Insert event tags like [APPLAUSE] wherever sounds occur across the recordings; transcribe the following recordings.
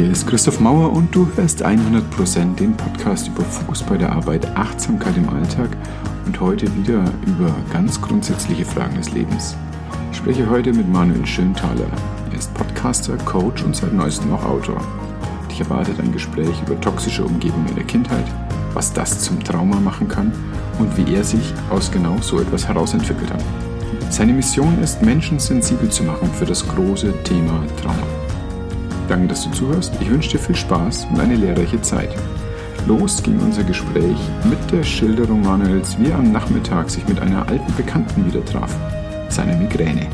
Hier ist Christoph Mauer und du hörst 100% den Podcast über Fokus bei der Arbeit, Achtsamkeit im Alltag und heute wieder über ganz grundsätzliche Fragen des Lebens. Ich spreche heute mit Manuel Schönthaler. Er ist Podcaster, Coach und seit neuestem auch Autor. Dich erwartet ein Gespräch über toxische Umgebung in der Kindheit, was das zum Trauma machen kann und wie er sich aus genau so etwas herausentwickelt hat. Seine Mission ist, Menschen sensibel zu machen für das große Thema Trauma. Danke, dass du zuhörst. Ich wünsche dir viel Spaß und eine lehrreiche Zeit. Los ging unser Gespräch mit der Schilderung Manuels, wie er am Nachmittag sich mit einer alten Bekannten wieder traf, seiner Migräne.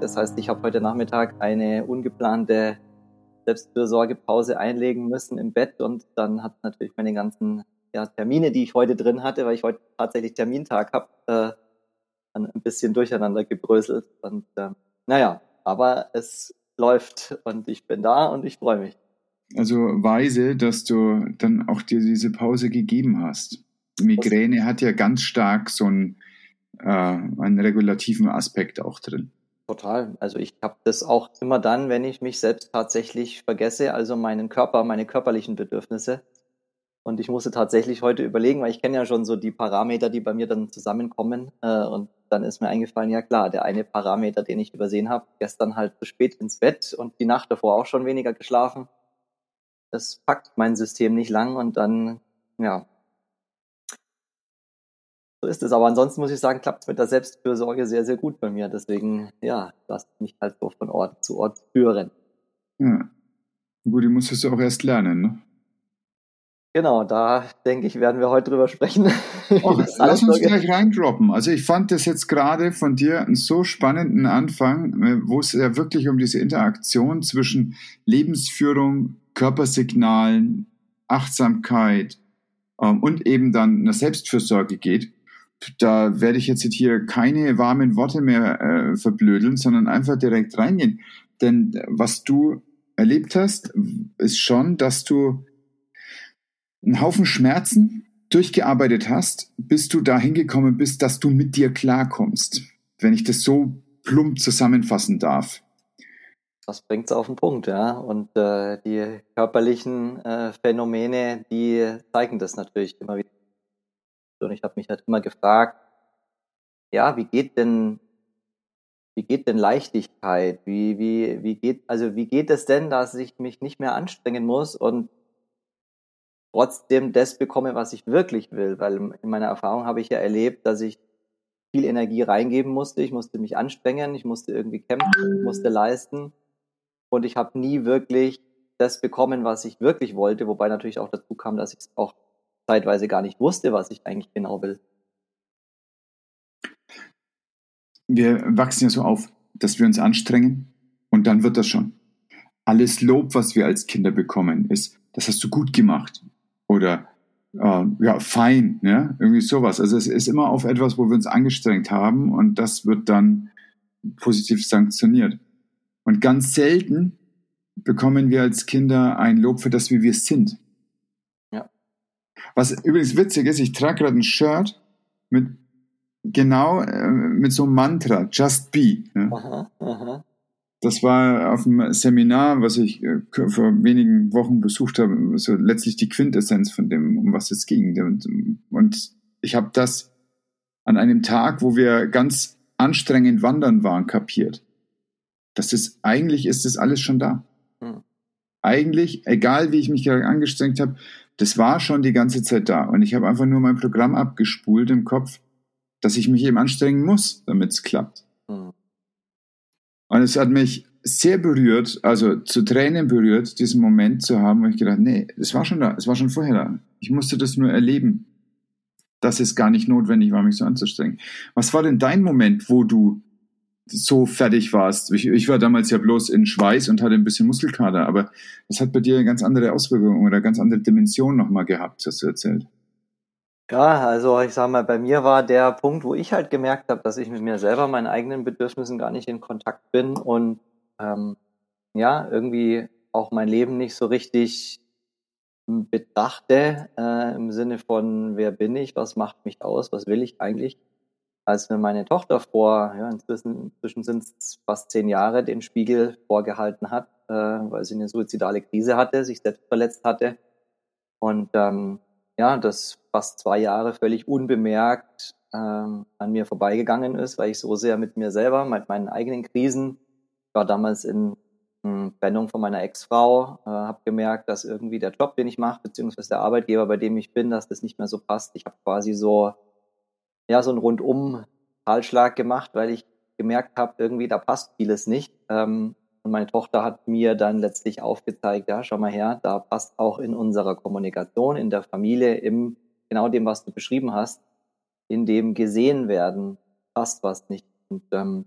Das heißt, ich habe heute Nachmittag eine ungeplante Selbstfürsorgepause einlegen müssen im Bett und dann hat natürlich meine ganzen ja, Termine, die ich heute drin hatte, weil ich heute tatsächlich Termintag habe, äh, ein bisschen durcheinander gebröselt. Und äh, naja, aber es läuft und ich bin da und ich freue mich. Also weise, dass du dann auch dir diese Pause gegeben hast. Migräne hat ja ganz stark so einen, äh, einen regulativen Aspekt auch drin. Total. Also ich habe das auch immer dann, wenn ich mich selbst tatsächlich vergesse, also meinen Körper, meine körperlichen Bedürfnisse. Und ich musste tatsächlich heute überlegen, weil ich kenne ja schon so die Parameter, die bei mir dann zusammenkommen. Äh, und dann ist mir eingefallen, ja klar, der eine Parameter, den ich übersehen habe, gestern halt zu spät ins Bett und die Nacht davor auch schon weniger geschlafen. Das packt mein System nicht lang und dann, ja, so ist es. Aber ansonsten muss ich sagen, klappt es mit der Selbstfürsorge sehr, sehr gut bei mir. Deswegen, ja, lasst mich halt so von Ort zu Ort führen. Ja. Gut, die musstest du auch erst lernen, ne? Genau, da denke ich, werden wir heute drüber sprechen. [LAUGHS] Och, lass uns gleich reindroppen. Also ich fand das jetzt gerade von dir einen so spannenden Anfang, äh, wo es ja wirklich um diese Interaktion zwischen Lebensführung, Körpersignalen, Achtsamkeit ähm, und eben dann einer Selbstfürsorge geht da werde ich jetzt hier keine warmen Worte mehr äh, verblödeln, sondern einfach direkt reingehen. Denn was du erlebt hast, ist schon, dass du einen Haufen Schmerzen durchgearbeitet hast, bis du dahin gekommen bist, dass du mit dir klarkommst. Wenn ich das so plump zusammenfassen darf. Das bringt es auf den Punkt, ja. Und äh, die körperlichen äh, Phänomene, die zeigen das natürlich immer wieder. Und ich habe mich halt immer gefragt, ja, wie geht denn, wie geht denn Leichtigkeit? Wie, wie, wie geht, also wie geht es denn, dass ich mich nicht mehr anstrengen muss und trotzdem das bekomme, was ich wirklich will? Weil in meiner Erfahrung habe ich ja erlebt, dass ich viel Energie reingeben musste. Ich musste mich anstrengen, ich musste irgendwie kämpfen, ich musste leisten. Und ich habe nie wirklich das bekommen, was ich wirklich wollte, wobei natürlich auch dazu kam, dass ich es auch zeitweise gar nicht wusste, was ich eigentlich genau will. Wir wachsen ja so auf, dass wir uns anstrengen und dann wird das schon. Alles Lob, was wir als Kinder bekommen, ist, das hast du gut gemacht oder äh, ja, fein, ne? irgendwie sowas. Also es ist immer auf etwas, wo wir uns angestrengt haben und das wird dann positiv sanktioniert. Und ganz selten bekommen wir als Kinder ein Lob für das, wie wir sind. Was übrigens witzig ist, ich trage gerade ein Shirt mit genau äh, mit so einem Mantra, Just Be. Ne? Aha, aha. Das war auf einem Seminar, was ich äh, vor wenigen Wochen besucht habe, so letztlich die Quintessenz von dem, um was es ging. Und, und ich habe das an einem Tag, wo wir ganz anstrengend wandern waren, kapiert. Das ist eigentlich ist das alles schon da. Hm. Eigentlich, egal wie ich mich gerade angestrengt habe, das war schon die ganze Zeit da. Und ich habe einfach nur mein Programm abgespult im Kopf, dass ich mich eben anstrengen muss, damit es klappt. Mhm. Und es hat mich sehr berührt, also zu Tränen berührt, diesen Moment zu haben, wo ich gedacht, nee, es war schon da, es war schon vorher da. Ich musste das nur erleben, dass es gar nicht notwendig war, mich so anzustrengen. Was war denn dein Moment, wo du so fertig warst. Ich, ich, war damals ja bloß in Schweiß und hatte ein bisschen Muskelkater, aber das hat bei dir eine ganz andere Auswirkungen oder ganz andere Dimension nochmal gehabt, hast du erzählt. Ja, also ich sag mal, bei mir war der Punkt, wo ich halt gemerkt habe, dass ich mit mir selber, meinen eigenen Bedürfnissen gar nicht in Kontakt bin und ähm, ja, irgendwie auch mein Leben nicht so richtig betrachte, äh, im Sinne von, wer bin ich, was macht mich aus, was will ich eigentlich, als mir meine Tochter vor, ja, inzwischen, inzwischen sind es fast zehn Jahre, den Spiegel vorgehalten hat, äh, weil sie eine suizidale Krise hatte, sich selbst verletzt hatte. Und ähm, ja, das fast zwei Jahre völlig unbemerkt ähm, an mir vorbeigegangen ist, weil ich so sehr mit mir selber, mit meinen eigenen Krisen, ich war damals in hm, Trennung von meiner Ex-Frau, äh, habe gemerkt, dass irgendwie der Job, den ich mache, beziehungsweise der Arbeitgeber, bei dem ich bin, dass das nicht mehr so passt. Ich habe quasi so, ja, so einen rundum Halschlag gemacht, weil ich gemerkt habe, irgendwie da passt vieles nicht. Ähm, und meine Tochter hat mir dann letztlich aufgezeigt, ja, schau mal her, da passt auch in unserer Kommunikation, in der Familie, im genau dem, was du beschrieben hast, in dem gesehen werden, passt was nicht. Und ähm,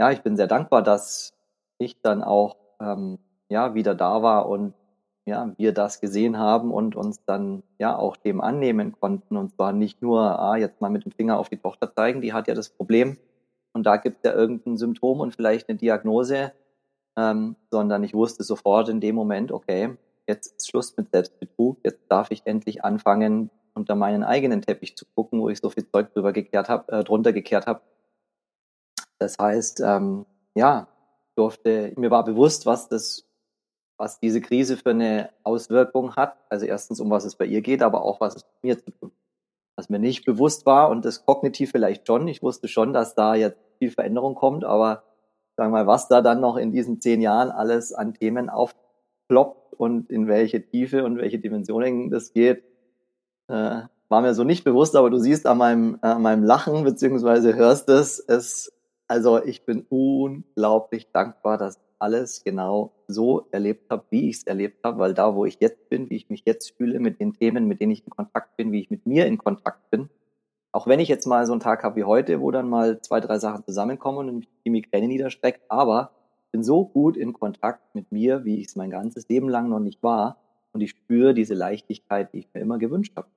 ja, ich bin sehr dankbar, dass ich dann auch ähm, ja wieder da war und ja wir das gesehen haben und uns dann ja auch dem annehmen konnten und zwar nicht nur ah, jetzt mal mit dem Finger auf die Tochter zeigen, die hat ja das Problem und da gibt es ja irgendein Symptom und vielleicht eine Diagnose, ähm, sondern ich wusste sofort in dem Moment, okay, jetzt ist Schluss mit Selbstbetrug, jetzt darf ich endlich anfangen, unter meinen eigenen Teppich zu gucken, wo ich so viel Zeug drüber gekehrt habe, äh, drunter gekehrt habe. Das heißt, ähm, ja, durfte, mir war bewusst, was das, was diese Krise für eine Auswirkung hat. Also erstens, um was es bei ihr geht, aber auch was es mir zu tun. Was mir nicht bewusst war und das kognitiv vielleicht schon. Ich wusste schon, dass da jetzt viel Veränderung kommt, aber sagen wir mal, was da dann noch in diesen zehn Jahren alles an Themen aufploppt und in welche Tiefe und welche Dimensionen das geht, äh, war mir so nicht bewusst, aber du siehst an meinem, an meinem Lachen beziehungsweise hörst es, es, also ich bin unglaublich dankbar, dass alles genau so erlebt habe, wie ich es erlebt habe, weil da, wo ich jetzt bin, wie ich mich jetzt fühle mit den Themen, mit denen ich in Kontakt bin, wie ich mit mir in Kontakt bin, auch wenn ich jetzt mal so einen Tag habe wie heute, wo dann mal zwei, drei Sachen zusammenkommen und die Migräne niederstreckt, aber bin so gut in Kontakt mit mir, wie ich es mein ganzes Leben lang noch nicht war. Und ich spüre diese Leichtigkeit, die ich mir immer gewünscht habe.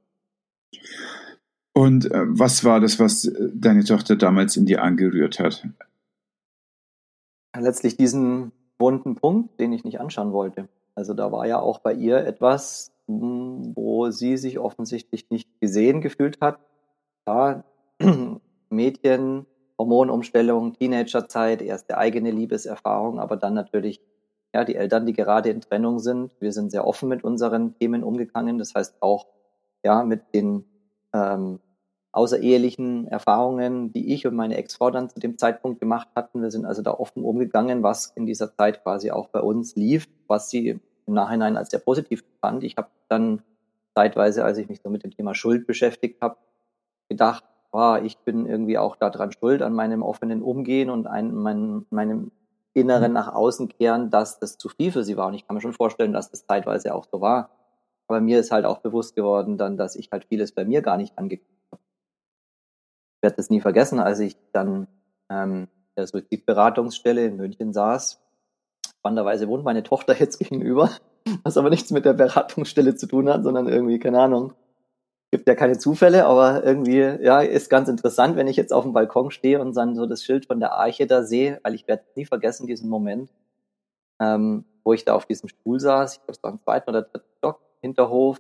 Und äh, was war das, was äh, deine Tochter damals in dir angerührt hat? Letztlich diesen wunden Punkt, den ich nicht anschauen wollte. Also da war ja auch bei ihr etwas, hm, wo sie sich offensichtlich nicht gesehen gefühlt hat, ja, [CLEARS THROAT] Mädchen, Hormonumstellung, Teenagerzeit, erste eigene Liebeserfahrung, aber dann natürlich ja, die Eltern, die gerade in Trennung sind. Wir sind sehr offen mit unseren Themen umgegangen. Das heißt auch ja mit den ähm, außerehelichen Erfahrungen, die ich und meine Ex-Frau dann zu dem Zeitpunkt gemacht hatten. Wir sind also da offen umgegangen, was in dieser Zeit quasi auch bei uns lief, was sie im Nachhinein als sehr positiv fand. Ich habe dann zeitweise, als ich mich so mit dem Thema Schuld beschäftigt habe, gedacht, boah, ich bin irgendwie auch daran schuld, an meinem offenen Umgehen und ein, mein, meinem Inneren mhm. nach außen kehren, dass das zu viel für sie war. Und ich kann mir schon vorstellen, dass das zeitweise auch so war. Aber mir ist halt auch bewusst geworden dann, dass ich halt vieles bei mir gar nicht. Ich werde das nie vergessen, als ich dann ähm, der Suizidberatungsstelle in München saß. Spannenderweise wohnt meine Tochter jetzt [LAUGHS] gegenüber, was aber nichts mit der Beratungsstelle zu tun hat, sondern irgendwie, keine Ahnung, gibt ja keine Zufälle, aber irgendwie, ja, ist ganz interessant, wenn ich jetzt auf dem Balkon stehe und dann so das Schild von der Arche da sehe, weil ich werde nie vergessen diesen Moment, ähm, wo ich da auf diesem Stuhl saß, ich glaube, es war im zweiten oder dritten Stock, Hinterhof,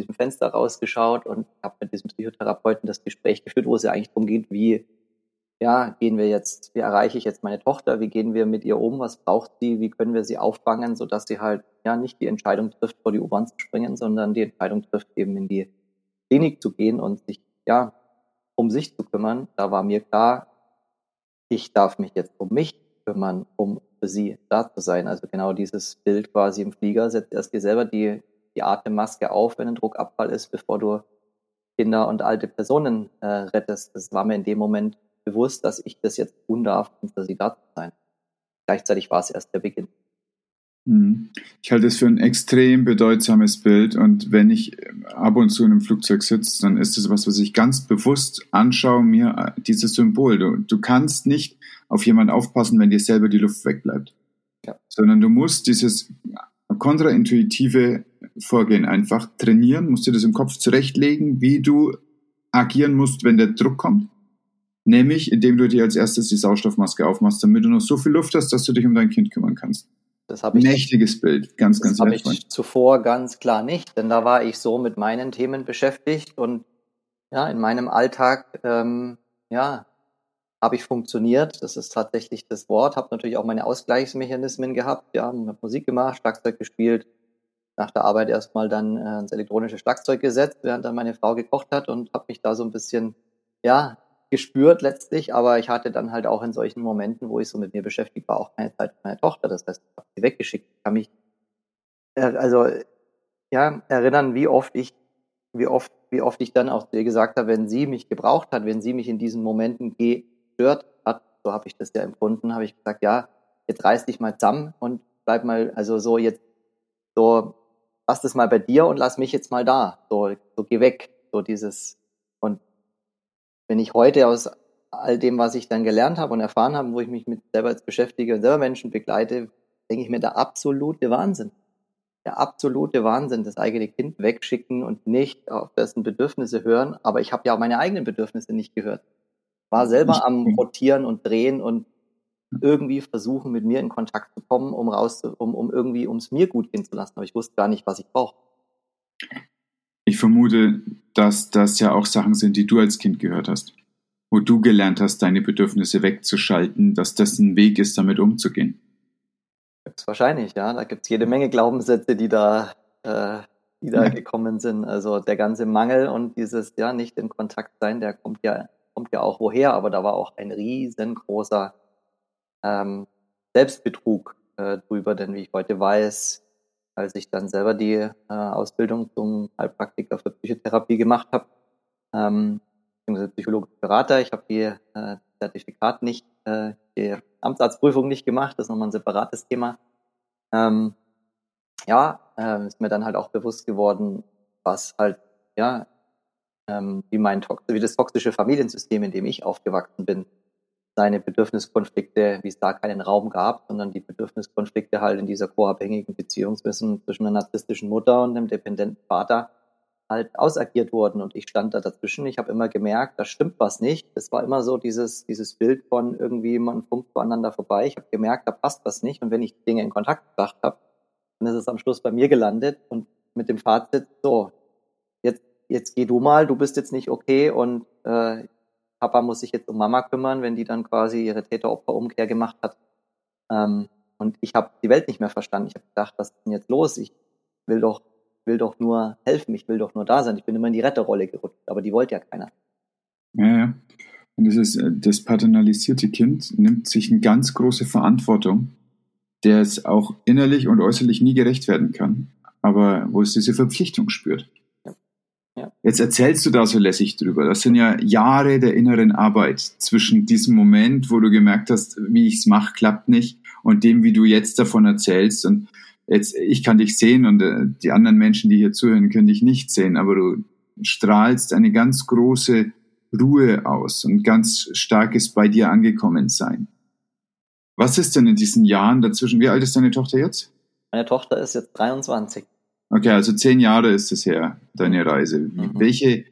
diesem Fenster rausgeschaut und habe mit diesem Psychotherapeuten das Gespräch geführt, wo es ja eigentlich darum geht, wie, ja, gehen wir jetzt, wie erreiche ich jetzt meine Tochter, wie gehen wir mit ihr um, was braucht sie, wie können wir sie auffangen, sodass sie halt, ja, nicht die Entscheidung trifft, vor die U-Bahn zu springen, sondern die Entscheidung trifft, eben in die Klinik zu gehen und sich ja um sich zu kümmern, da war mir klar, ich darf mich jetzt um mich kümmern, um für sie da zu sein. Also genau dieses Bild quasi im Flieger, setzt erst dir selber die, die Atemmaske auf, wenn ein Druckabfall ist, bevor du Kinder und alte Personen äh, rettest. Das war mir in dem Moment bewusst, dass ich das jetzt tun darf, um für sie da zu sein. Gleichzeitig war es erst der Beginn. Mhm. Ich halte es für ein extrem bedeutsames Bild und wenn ich ab und zu in einem Flugzeug sitze, dann ist es was, was ich ganz bewusst anschaue, mir äh, dieses Symbol. Du, du kannst nicht auf jemanden aufpassen, wenn dir selber die Luft wegbleibt, ja. sondern du musst dieses kontraintuitive Vorgehen einfach trainieren, musst dir das im Kopf zurechtlegen, wie du agieren musst, wenn der Druck kommt. Nämlich, indem du dir als erstes die Sauerstoffmaske aufmachst, damit du noch so viel Luft hast, dass du dich um dein Kind kümmern kannst. das habe ich. Mächtiges Bild, ganz, ganz Das habe ich zuvor ganz klar nicht, denn da war ich so mit meinen Themen beschäftigt und ja, in meinem Alltag, ähm, ja, habe ich funktioniert. Das ist tatsächlich das Wort. Habe natürlich auch meine Ausgleichsmechanismen gehabt. Ja, habe Musik gemacht, Schlagzeug gespielt. Nach der Arbeit erstmal dann äh, ins elektronische Schlagzeug gesetzt, während dann meine Frau gekocht hat und habe mich da so ein bisschen, ja, gespürt letztlich. Aber ich hatte dann halt auch in solchen Momenten, wo ich so mit mir beschäftigt war, auch keine Zeit für meine Tochter. Das heißt, ich habe sie weggeschickt. Ich kann mich, äh, also, ja, erinnern, wie oft ich, wie oft, wie oft ich dann auch zu ihr gesagt habe, wenn sie mich gebraucht hat, wenn sie mich in diesen Momenten ge gestört hat, so habe ich das ja empfunden, habe ich gesagt, ja, jetzt reiß dich mal zusammen und bleib mal, also so jetzt, so, lass das mal bei dir und lass mich jetzt mal da. So, so geh weg. So dieses, und wenn ich heute aus all dem, was ich dann gelernt habe und erfahren habe, wo ich mich mit selber jetzt beschäftige und selber Menschen begleite, denke ich mir, der absolute Wahnsinn. Der absolute Wahnsinn, das eigene Kind wegschicken und nicht auf dessen Bedürfnisse hören. Aber ich habe ja auch meine eigenen Bedürfnisse nicht gehört war selber am Rotieren und Drehen und irgendwie versuchen, mit mir in Kontakt zu kommen, um raus, um, um irgendwie, um es mir gut gehen zu lassen. Aber ich wusste gar nicht, was ich brauche. Ich vermute, dass das ja auch Sachen sind, die du als Kind gehört hast. Wo du gelernt hast, deine Bedürfnisse wegzuschalten, dass das ein Weg ist, damit umzugehen. Wahrscheinlich, ja. Da gibt es jede Menge Glaubenssätze, die da, äh, die da ja. gekommen sind. Also der ganze Mangel und dieses, ja, nicht in Kontakt sein, der kommt ja kommt ja auch woher, aber da war auch ein riesengroßer ähm, Selbstbetrug äh, drüber, denn wie ich heute weiß, als ich dann selber die äh, Ausbildung zum Heilpraktiker für Psychotherapie gemacht habe, ähm, beziehungsweise psychologischer Berater, ich habe die äh, Zertifikat nicht, äh, die Amtsarztprüfung nicht gemacht, das ist nochmal ein separates Thema. Ähm, ja, äh, ist mir dann halt auch bewusst geworden, was halt ja ähm, wie, mein, wie das toxische Familiensystem, in dem ich aufgewachsen bin, seine Bedürfniskonflikte, wie es da keinen Raum gab, sondern die Bedürfniskonflikte halt in dieser co-abhängigen Beziehung zwischen, zwischen einer narzisstischen Mutter und einem dependenten Vater halt ausagiert wurden und ich stand da dazwischen. Ich habe immer gemerkt, da stimmt was nicht. Es war immer so dieses, dieses Bild von irgendwie, man funkt voneinander vorbei. Ich habe gemerkt, da passt was nicht und wenn ich Dinge in Kontakt gebracht habe, dann ist es am Schluss bei mir gelandet und mit dem Fazit, so, jetzt geh du mal, du bist jetzt nicht okay und äh, Papa muss sich jetzt um Mama kümmern, wenn die dann quasi ihre Täter-Opfer-Umkehr gemacht hat. Ähm, und ich habe die Welt nicht mehr verstanden. Ich habe gedacht, was ist denn jetzt los? Ich will doch, will doch nur helfen, ich will doch nur da sein. Ich bin immer in die Retterrolle gerutscht, aber die wollte ja keiner. Ja, ja. Und das ist, äh, das paternalisierte Kind nimmt sich eine ganz große Verantwortung, der es auch innerlich und äußerlich nie gerecht werden kann, aber wo es diese Verpflichtung spürt. Jetzt erzählst du da so lässig drüber. Das sind ja Jahre der inneren Arbeit zwischen diesem Moment, wo du gemerkt hast, wie ich es mache, klappt nicht, und dem, wie du jetzt davon erzählst. Und jetzt, ich kann dich sehen und äh, die anderen Menschen, die hier zuhören, können dich nicht sehen, aber du strahlst eine ganz große Ruhe aus und ganz starkes bei dir angekommen sein. Was ist denn in diesen Jahren dazwischen? Wie alt ist deine Tochter jetzt? Meine Tochter ist jetzt 23. Okay, also zehn Jahre ist es her, deine Reise. Mhm. Welche,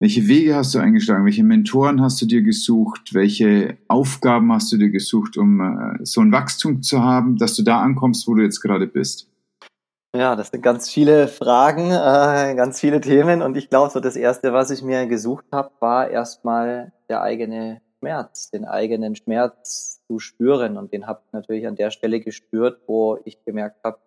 welche Wege hast du eingeschlagen? Welche Mentoren hast du dir gesucht? Welche Aufgaben hast du dir gesucht, um äh, so ein Wachstum zu haben, dass du da ankommst, wo du jetzt gerade bist? Ja, das sind ganz viele Fragen, äh, ganz viele Themen. Und ich glaube, so das Erste, was ich mir gesucht habe, war erstmal der eigene Schmerz, den eigenen Schmerz zu spüren. Und den habe ich natürlich an der Stelle gespürt, wo ich gemerkt habe,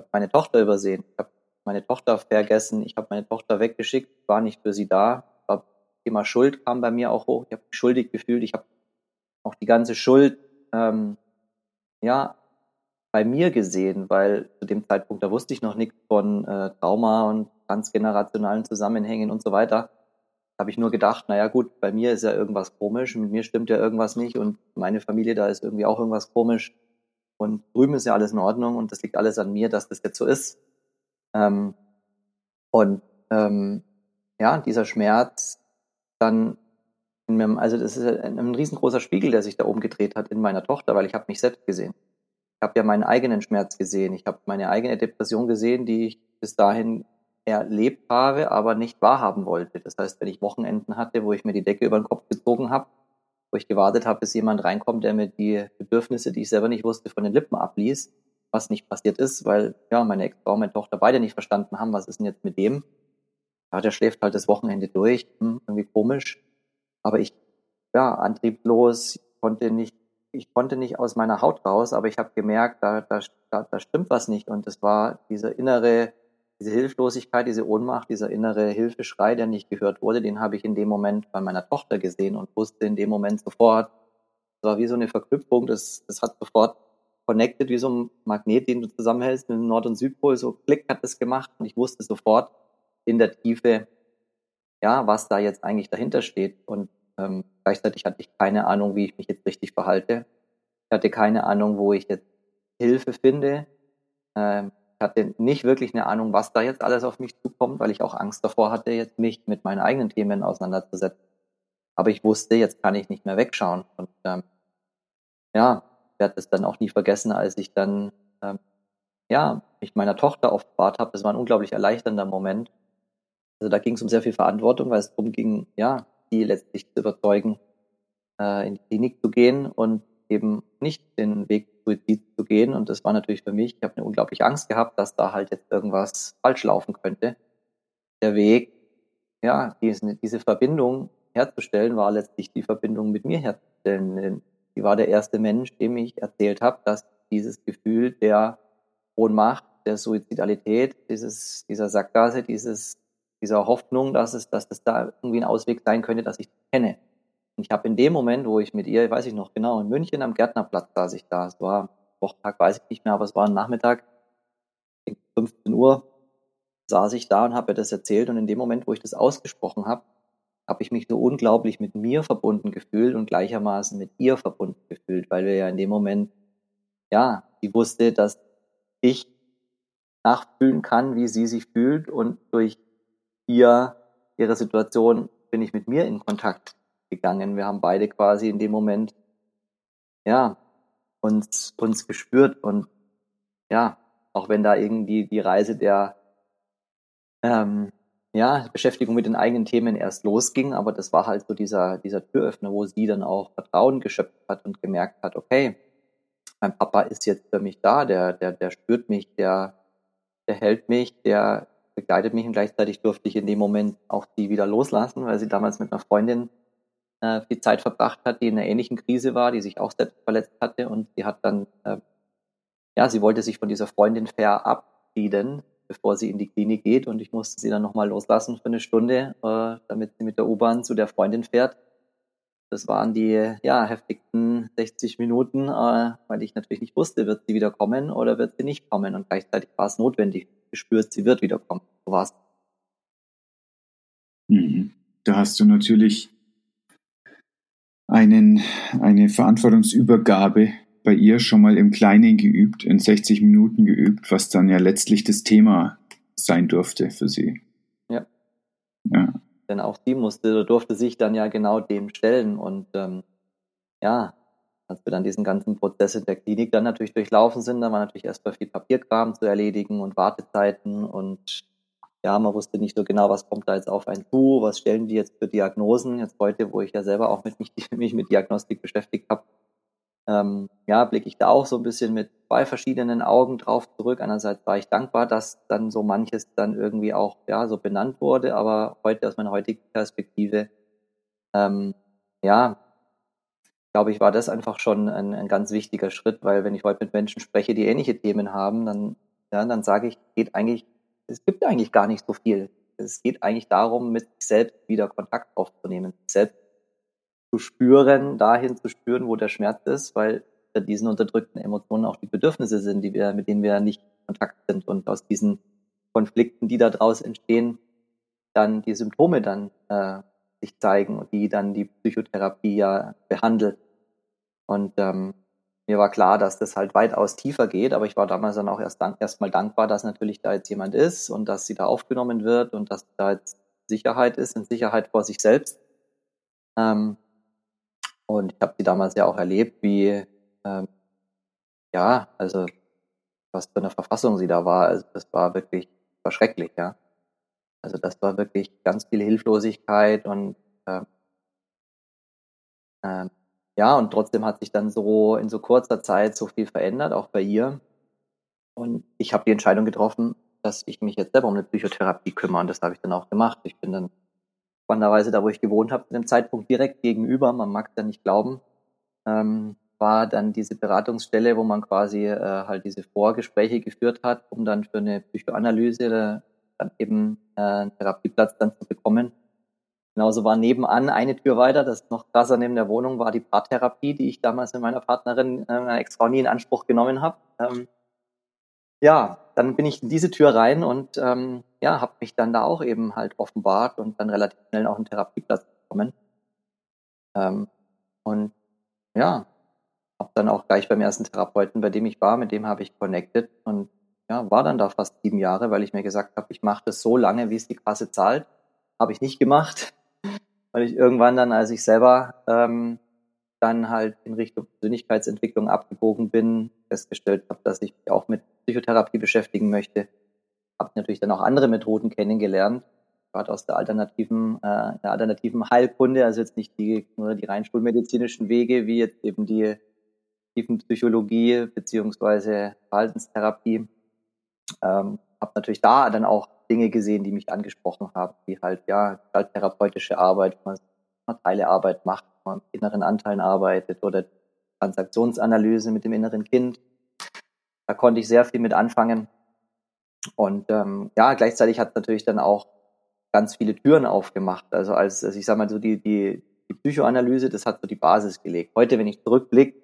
habe meine Tochter übersehen, ich habe meine Tochter vergessen, ich habe meine Tochter weggeschickt, war nicht für sie da. War, Thema Schuld kam bei mir auch hoch. Ich habe mich schuldig gefühlt. Ich habe auch die ganze Schuld ähm, ja bei mir gesehen, weil zu dem Zeitpunkt da wusste ich noch nichts von äh, Trauma und transgenerationalen Zusammenhängen und so weiter. Habe ich nur gedacht, naja gut, bei mir ist ja irgendwas komisch, mit mir stimmt ja irgendwas nicht und meine Familie da ist irgendwie auch irgendwas komisch. Und drüben ist ja alles in Ordnung und das liegt alles an mir, dass das jetzt so ist. Ähm, und ähm, ja, dieser Schmerz dann in meinem, also das ist ein, ein riesengroßer Spiegel, der sich da oben gedreht hat in meiner Tochter, weil ich habe mich selbst gesehen. Ich habe ja meinen eigenen Schmerz gesehen. Ich habe meine eigene Depression gesehen, die ich bis dahin erlebt habe, aber nicht wahrhaben wollte. Das heißt, wenn ich Wochenenden hatte, wo ich mir die Decke über den Kopf gezogen habe, wo ich gewartet habe, bis jemand reinkommt, der mir die Bedürfnisse, die ich selber nicht wusste, von den Lippen abliest, was nicht passiert ist, weil ja meine Ex-Frau und meine Tochter beide nicht verstanden haben, was ist denn jetzt mit dem? Ja, der schläft halt das Wochenende durch, hm, irgendwie komisch. Aber ich, ja, antriebslos, konnte nicht, ich konnte nicht aus meiner Haut raus, aber ich habe gemerkt, da, da, da, da stimmt was nicht. Und es war dieser innere diese Hilflosigkeit, diese Ohnmacht, dieser innere Hilfeschrei, der nicht gehört wurde, den habe ich in dem Moment bei meiner Tochter gesehen und wusste in dem Moment sofort, es war wie so eine Verknüpfung, das, das hat sofort connected, wie so ein Magnet, den du zusammenhältst mit dem Nord- und Südpol, so klick hat das gemacht und ich wusste sofort in der Tiefe, ja, was da jetzt eigentlich dahinter steht und ähm, gleichzeitig hatte ich keine Ahnung, wie ich mich jetzt richtig verhalte. Ich hatte keine Ahnung, wo ich jetzt Hilfe finde. Ähm, hatte nicht wirklich eine Ahnung, was da jetzt alles auf mich zukommt, weil ich auch Angst davor hatte, jetzt mich mit meinen eigenen Themen auseinanderzusetzen. Aber ich wusste, jetzt kann ich nicht mehr wegschauen. Und ähm, ja, werde es dann auch nie vergessen, als ich dann ähm, ja mich meiner Tochter offenbart habe. Das war ein unglaublich erleichternder Moment. Also da ging es um sehr viel Verantwortung, weil es darum ging, ja, die letztlich zu überzeugen, äh, in die Klinik zu gehen und eben nicht den Weg Suizid zu gehen. Und das war natürlich für mich, ich habe eine unglaubliche Angst gehabt, dass da halt jetzt irgendwas falsch laufen könnte. Der Weg, ja, diese, diese Verbindung herzustellen, war letztlich die Verbindung mit mir herzustellen. Sie war der erste Mensch, dem ich erzählt habe, dass dieses Gefühl der Ohnmacht, der Suizidalität, dieses, dieser Sackgasse, dieses, dieser Hoffnung, dass es, dass es da irgendwie ein Ausweg sein könnte, dass ich kenne. Und ich habe in dem Moment, wo ich mit ihr, weiß ich noch genau, in München am Gärtnerplatz saß ich da. Es war Wochentag, weiß ich nicht mehr, aber es war ein Nachmittag, 15 Uhr, saß ich da und habe ihr das erzählt. Und in dem Moment, wo ich das ausgesprochen habe, habe ich mich so unglaublich mit mir verbunden gefühlt und gleichermaßen mit ihr verbunden gefühlt, weil wir ja in dem Moment, ja, sie wusste, dass ich nachfühlen kann, wie sie sich fühlt und durch ihr, ihre Situation bin ich mit mir in Kontakt gegangen. Wir haben beide quasi in dem Moment, ja, uns, uns gespürt und ja, auch wenn da irgendwie die Reise der ähm, ja, Beschäftigung mit den eigenen Themen erst losging, aber das war halt so dieser, dieser Türöffner, wo sie dann auch Vertrauen geschöpft hat und gemerkt hat, okay, mein Papa ist jetzt für mich da, der, der, der spürt mich, der, der hält mich, der begleitet mich und gleichzeitig durfte ich in dem Moment auch die wieder loslassen, weil sie damals mit einer Freundin äh, viel Zeit verbracht hat, die in einer ähnlichen Krise war, die sich auch selbst verletzt hatte und sie hat dann, äh, ja, sie wollte sich von dieser Freundin verabschieden, bevor sie in die Klinik geht und ich musste sie dann nochmal loslassen für eine Stunde, äh, damit sie mit der U-Bahn zu der Freundin fährt. Das waren die ja, heftigsten 60 Minuten, äh, weil ich natürlich nicht wusste, wird sie wieder kommen oder wird sie nicht kommen. Und gleichzeitig war es notwendig, gespürt, sie wird wiederkommen. So war es. Mhm. Da hast du natürlich einen, eine Verantwortungsübergabe bei ihr schon mal im Kleinen geübt, in 60 Minuten geübt, was dann ja letztlich das Thema sein durfte für sie. Ja. Ja. Denn auch sie musste, durfte sich dann ja genau dem stellen und ähm, ja, als wir dann diesen ganzen Prozess in der Klinik dann natürlich durchlaufen sind, da war natürlich erstmal viel Papierkram zu erledigen und Wartezeiten und ja, man wusste nicht so genau, was kommt da jetzt auf einen zu, was stellen die jetzt für Diagnosen. Jetzt heute, wo ich ja selber auch mit [LAUGHS] mich, mich mit Diagnostik beschäftigt habe, ähm, ja, blicke ich da auch so ein bisschen mit zwei verschiedenen Augen drauf zurück. Einerseits war ich dankbar, dass dann so manches dann irgendwie auch ja so benannt wurde, aber heute aus meiner heutigen Perspektive, ähm, ja, glaube ich, war das einfach schon ein, ein ganz wichtiger Schritt, weil wenn ich heute mit Menschen spreche, die ähnliche Themen haben, dann, ja, dann sage ich, geht eigentlich es gibt eigentlich gar nicht so viel. Es geht eigentlich darum, mit sich selbst wieder Kontakt aufzunehmen, sich selbst zu spüren, dahin zu spüren, wo der Schmerz ist, weil diesen unterdrückten Emotionen auch die Bedürfnisse sind, die wir, mit denen wir nicht in Kontakt sind und aus diesen Konflikten, die da draus entstehen, dann die Symptome dann äh, sich zeigen und die dann die Psychotherapie ja behandelt. Und ähm, mir war klar, dass das halt weitaus tiefer geht, aber ich war damals dann auch erst dank, erstmal dankbar, dass natürlich da jetzt jemand ist und dass sie da aufgenommen wird und dass da jetzt Sicherheit ist, in Sicherheit vor sich selbst. Ähm, und ich habe sie damals ja auch erlebt, wie ähm, ja, also was für eine Verfassung sie da war. Also das war wirklich war schrecklich, ja. Also das war wirklich ganz viel Hilflosigkeit und ähm, ähm, ja, und trotzdem hat sich dann so in so kurzer Zeit so viel verändert, auch bei ihr. Und ich habe die Entscheidung getroffen, dass ich mich jetzt selber um eine Psychotherapie kümmere. Und das habe ich dann auch gemacht. Ich bin dann spannenderweise da, wo ich gewohnt habe, zu dem Zeitpunkt direkt gegenüber, man mag es ja nicht glauben, ähm, war dann diese Beratungsstelle, wo man quasi äh, halt diese Vorgespräche geführt hat, um dann für eine Psychoanalyse äh, dann eben äh, einen Therapieplatz dann zu bekommen. Genauso war nebenan eine Tür weiter, das ist noch krasser neben der Wohnung, war die Paartherapie, die ich damals mit meiner Partnerin, äh, meiner Ex-Frau nie in Anspruch genommen habe. Ähm, ja, dann bin ich in diese Tür rein und ähm, ja, habe mich dann da auch eben halt offenbart und dann relativ schnell auch einen Therapieplatz bekommen. Ähm, und ja, habe dann auch gleich beim ersten Therapeuten, bei dem ich war, mit dem habe ich connected und ja, war dann da fast sieben Jahre, weil ich mir gesagt habe, ich mache das so lange, wie es die Kasse zahlt. Habe ich nicht gemacht weil ich irgendwann dann, als ich selber ähm, dann halt in Richtung Persönlichkeitsentwicklung abgebogen bin, festgestellt habe, dass ich mich auch mit Psychotherapie beschäftigen möchte. Habe natürlich dann auch andere Methoden kennengelernt, gerade aus der alternativen, äh, der alternativen Heilkunde, also jetzt nicht die nur die rein schulmedizinischen Wege, wie jetzt eben die tiefen Psychologie beziehungsweise Verhaltenstherapie. Ähm, habe natürlich da dann auch Dinge gesehen, die mich angesprochen haben, wie halt, ja, therapeutische Arbeit, man Teilearbeit macht, man mit inneren Anteilen arbeitet oder Transaktionsanalyse mit dem inneren Kind. Da konnte ich sehr viel mit anfangen. Und ähm, ja, gleichzeitig hat natürlich dann auch ganz viele Türen aufgemacht. Also als, also ich sage mal so, die, die, die Psychoanalyse, das hat so die Basis gelegt. Heute, wenn ich zurückblicke,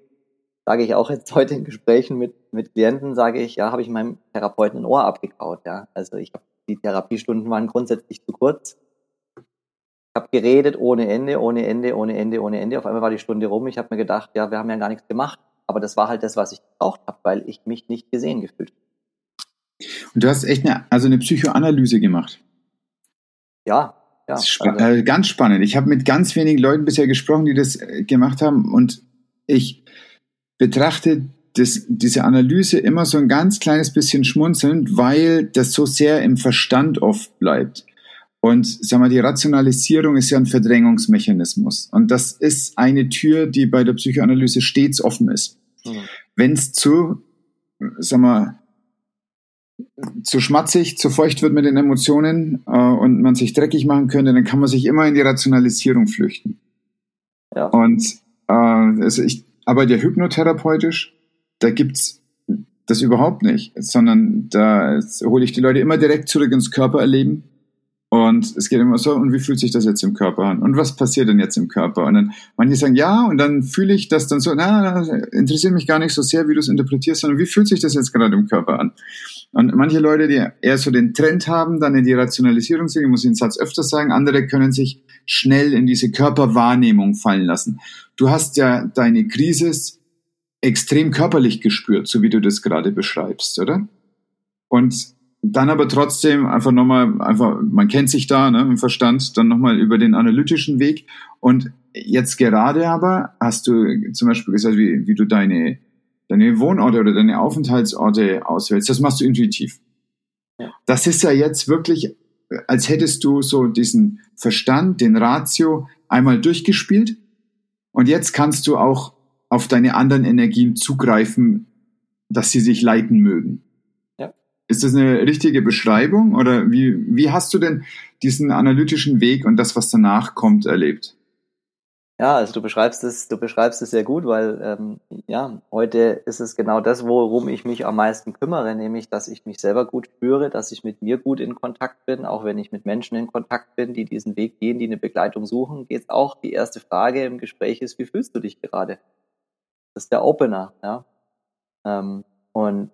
sage ich auch jetzt heute in Gesprächen mit, mit Klienten, sage ich, ja, habe ich meinem Therapeuten ein Ohr abgekaut. Ja. Also ich habe die Therapiestunden waren grundsätzlich zu kurz. Ich habe geredet ohne Ende, ohne Ende, ohne Ende, ohne Ende. Auf einmal war die Stunde rum. Ich habe mir gedacht, ja, wir haben ja gar nichts gemacht. Aber das war halt das, was ich gebraucht habe, weil ich mich nicht gesehen gefühlt Und du hast echt eine, also eine Psychoanalyse gemacht. Ja, ja. Spa also. äh, ganz spannend. Ich habe mit ganz wenigen Leuten bisher gesprochen, die das äh, gemacht haben. Und ich betrachte das, diese Analyse immer so ein ganz kleines bisschen schmunzelnd, weil das so sehr im Verstand oft bleibt. Und sag mal, die Rationalisierung ist ja ein Verdrängungsmechanismus. Und das ist eine Tür, die bei der Psychoanalyse stets offen ist. Mhm. Wenn es zu, sag mal, zu schmatzig, zu feucht wird mit den Emotionen äh, und man sich dreckig machen könnte, dann kann man sich immer in die Rationalisierung flüchten. Ja. Und äh, also ich arbeite ja hypnotherapeutisch da gibt's das überhaupt nicht, sondern da hole ich die Leute immer direkt zurück ins Körpererleben. Und es geht immer so, und wie fühlt sich das jetzt im Körper an? Und was passiert denn jetzt im Körper? Und dann manche sagen, ja, und dann fühle ich das dann so, na, interessiert mich gar nicht so sehr, wie du es interpretierst, sondern wie fühlt sich das jetzt gerade im Körper an? Und manche Leute, die eher so den Trend haben, dann in die Rationalisierung sind, ich muss den Satz öfters sagen, andere können sich schnell in diese Körperwahrnehmung fallen lassen. Du hast ja deine Krise extrem körperlich gespürt, so wie du das gerade beschreibst, oder? Und dann aber trotzdem einfach nochmal, einfach, man kennt sich da ne, im Verstand, dann nochmal über den analytischen Weg. Und jetzt gerade aber hast du zum Beispiel gesagt, wie, wie du deine, deine Wohnorte oder deine Aufenthaltsorte auswählst. Das machst du intuitiv. Ja. Das ist ja jetzt wirklich, als hättest du so diesen Verstand, den Ratio einmal durchgespielt. Und jetzt kannst du auch auf deine anderen Energien zugreifen, dass sie sich leiten mögen. Ja. Ist das eine richtige Beschreibung oder wie, wie hast du denn diesen analytischen Weg und das, was danach kommt, erlebt? Ja, also du beschreibst es, du beschreibst es sehr gut, weil ähm, ja heute ist es genau das, worum ich mich am meisten kümmere, nämlich, dass ich mich selber gut spüre, dass ich mit mir gut in Kontakt bin, auch wenn ich mit Menschen in Kontakt bin, die diesen Weg gehen, die eine Begleitung suchen, geht auch. Die erste Frage im Gespräch ist, wie fühlst du dich gerade? Das ist der Opener, ja. Ähm, und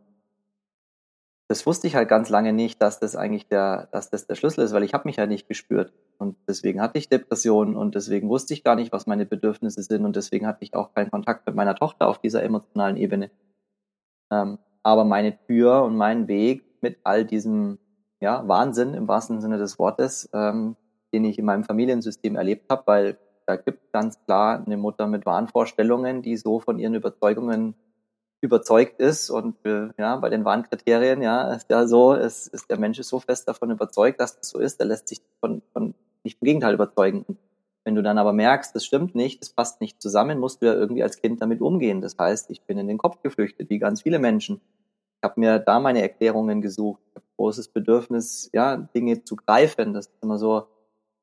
das wusste ich halt ganz lange nicht, dass das eigentlich der, dass das der Schlüssel ist, weil ich habe mich ja nicht gespürt. Und deswegen hatte ich Depressionen und deswegen wusste ich gar nicht, was meine Bedürfnisse sind und deswegen hatte ich auch keinen Kontakt mit meiner Tochter auf dieser emotionalen Ebene. Ähm, aber meine Tür und mein Weg mit all diesem ja, Wahnsinn im wahrsten Sinne des Wortes, ähm, den ich in meinem Familiensystem erlebt habe, weil da gibt ganz klar eine Mutter mit Wahnvorstellungen, die so von ihren Überzeugungen überzeugt ist und ja, bei den Warnkriterien, ja, ist ja so, ist, ist der Mensch ist so fest davon überzeugt, dass das so ist, der lässt sich von, von nicht im Gegenteil überzeugen. Wenn du dann aber merkst, das stimmt nicht, das passt nicht zusammen, musst du ja irgendwie als Kind damit umgehen. Das heißt, ich bin in den Kopf geflüchtet, wie ganz viele Menschen. Ich habe mir da meine Erklärungen gesucht. Ich habe großes Bedürfnis, ja, Dinge zu greifen. Das ist immer so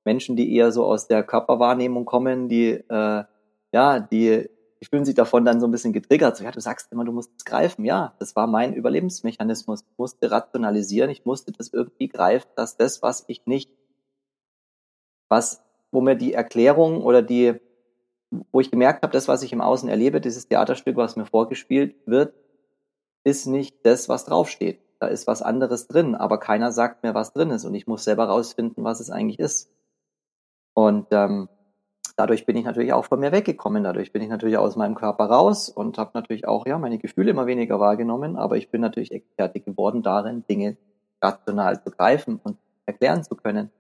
Menschen, die eher so aus der Körperwahrnehmung kommen, die äh, ja, die fühlen sich davon dann so ein bisschen getriggert. So, ja, du sagst immer, du musst es greifen. Ja, das war mein Überlebensmechanismus. Ich musste rationalisieren, ich musste das irgendwie greifen, dass das, was ich nicht, was, wo mir die Erklärung oder die, wo ich gemerkt habe, das, was ich im Außen erlebe, dieses Theaterstück, was mir vorgespielt wird, ist nicht das, was draufsteht. Da ist was anderes drin, aber keiner sagt mir, was drin ist und ich muss selber rausfinden, was es eigentlich ist. Und ähm, dadurch bin ich natürlich auch von mir weggekommen. Dadurch bin ich natürlich aus meinem Körper raus und habe natürlich auch ja meine Gefühle immer weniger wahrgenommen. Aber ich bin natürlich Experte geworden darin, Dinge rational zu greifen und erklären zu können.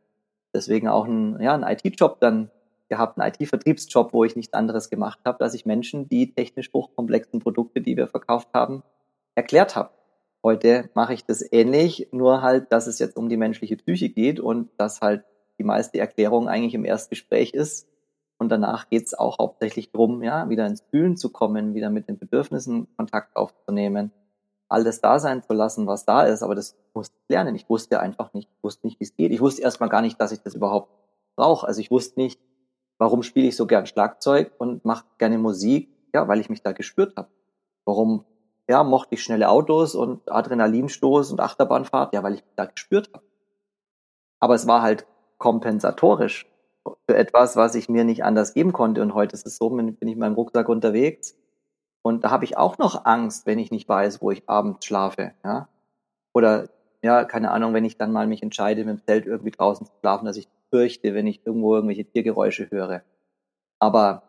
Deswegen auch ein, ja, ein IT-Job dann gehabt, einen IT-Vertriebsjob, wo ich nichts anderes gemacht habe, dass ich Menschen die technisch hochkomplexen Produkte, die wir verkauft haben, erklärt habe. Heute mache ich das ähnlich, nur halt, dass es jetzt um die menschliche Psyche geht und dass halt die meiste Erklärung eigentlich im Erstgespräch ist und danach geht es auch hauptsächlich darum, ja, wieder ins Fühlen zu kommen, wieder mit den Bedürfnissen Kontakt aufzunehmen, alles da sein zu lassen, was da ist. Aber das musste ich lernen. Ich wusste einfach nicht, ich wusste nicht, wie es geht. Ich wusste erstmal gar nicht, dass ich das überhaupt brauche. Also ich wusste nicht, warum spiele ich so gern Schlagzeug und mache gerne Musik, ja, weil ich mich da gespürt habe. Warum, ja, mochte ich schnelle Autos und Adrenalinstoß und Achterbahnfahrt, ja, weil ich mich da gespürt habe. Aber es war halt kompensatorisch für etwas, was ich mir nicht anders geben konnte. Und heute ist es so, bin ich mit meinem Rucksack unterwegs und da habe ich auch noch Angst, wenn ich nicht weiß, wo ich abends schlafe. Ja? Oder ja, keine Ahnung, wenn ich dann mal mich entscheide, mit dem Zelt irgendwie draußen zu schlafen, dass ich fürchte, wenn ich irgendwo irgendwelche Tiergeräusche höre. Aber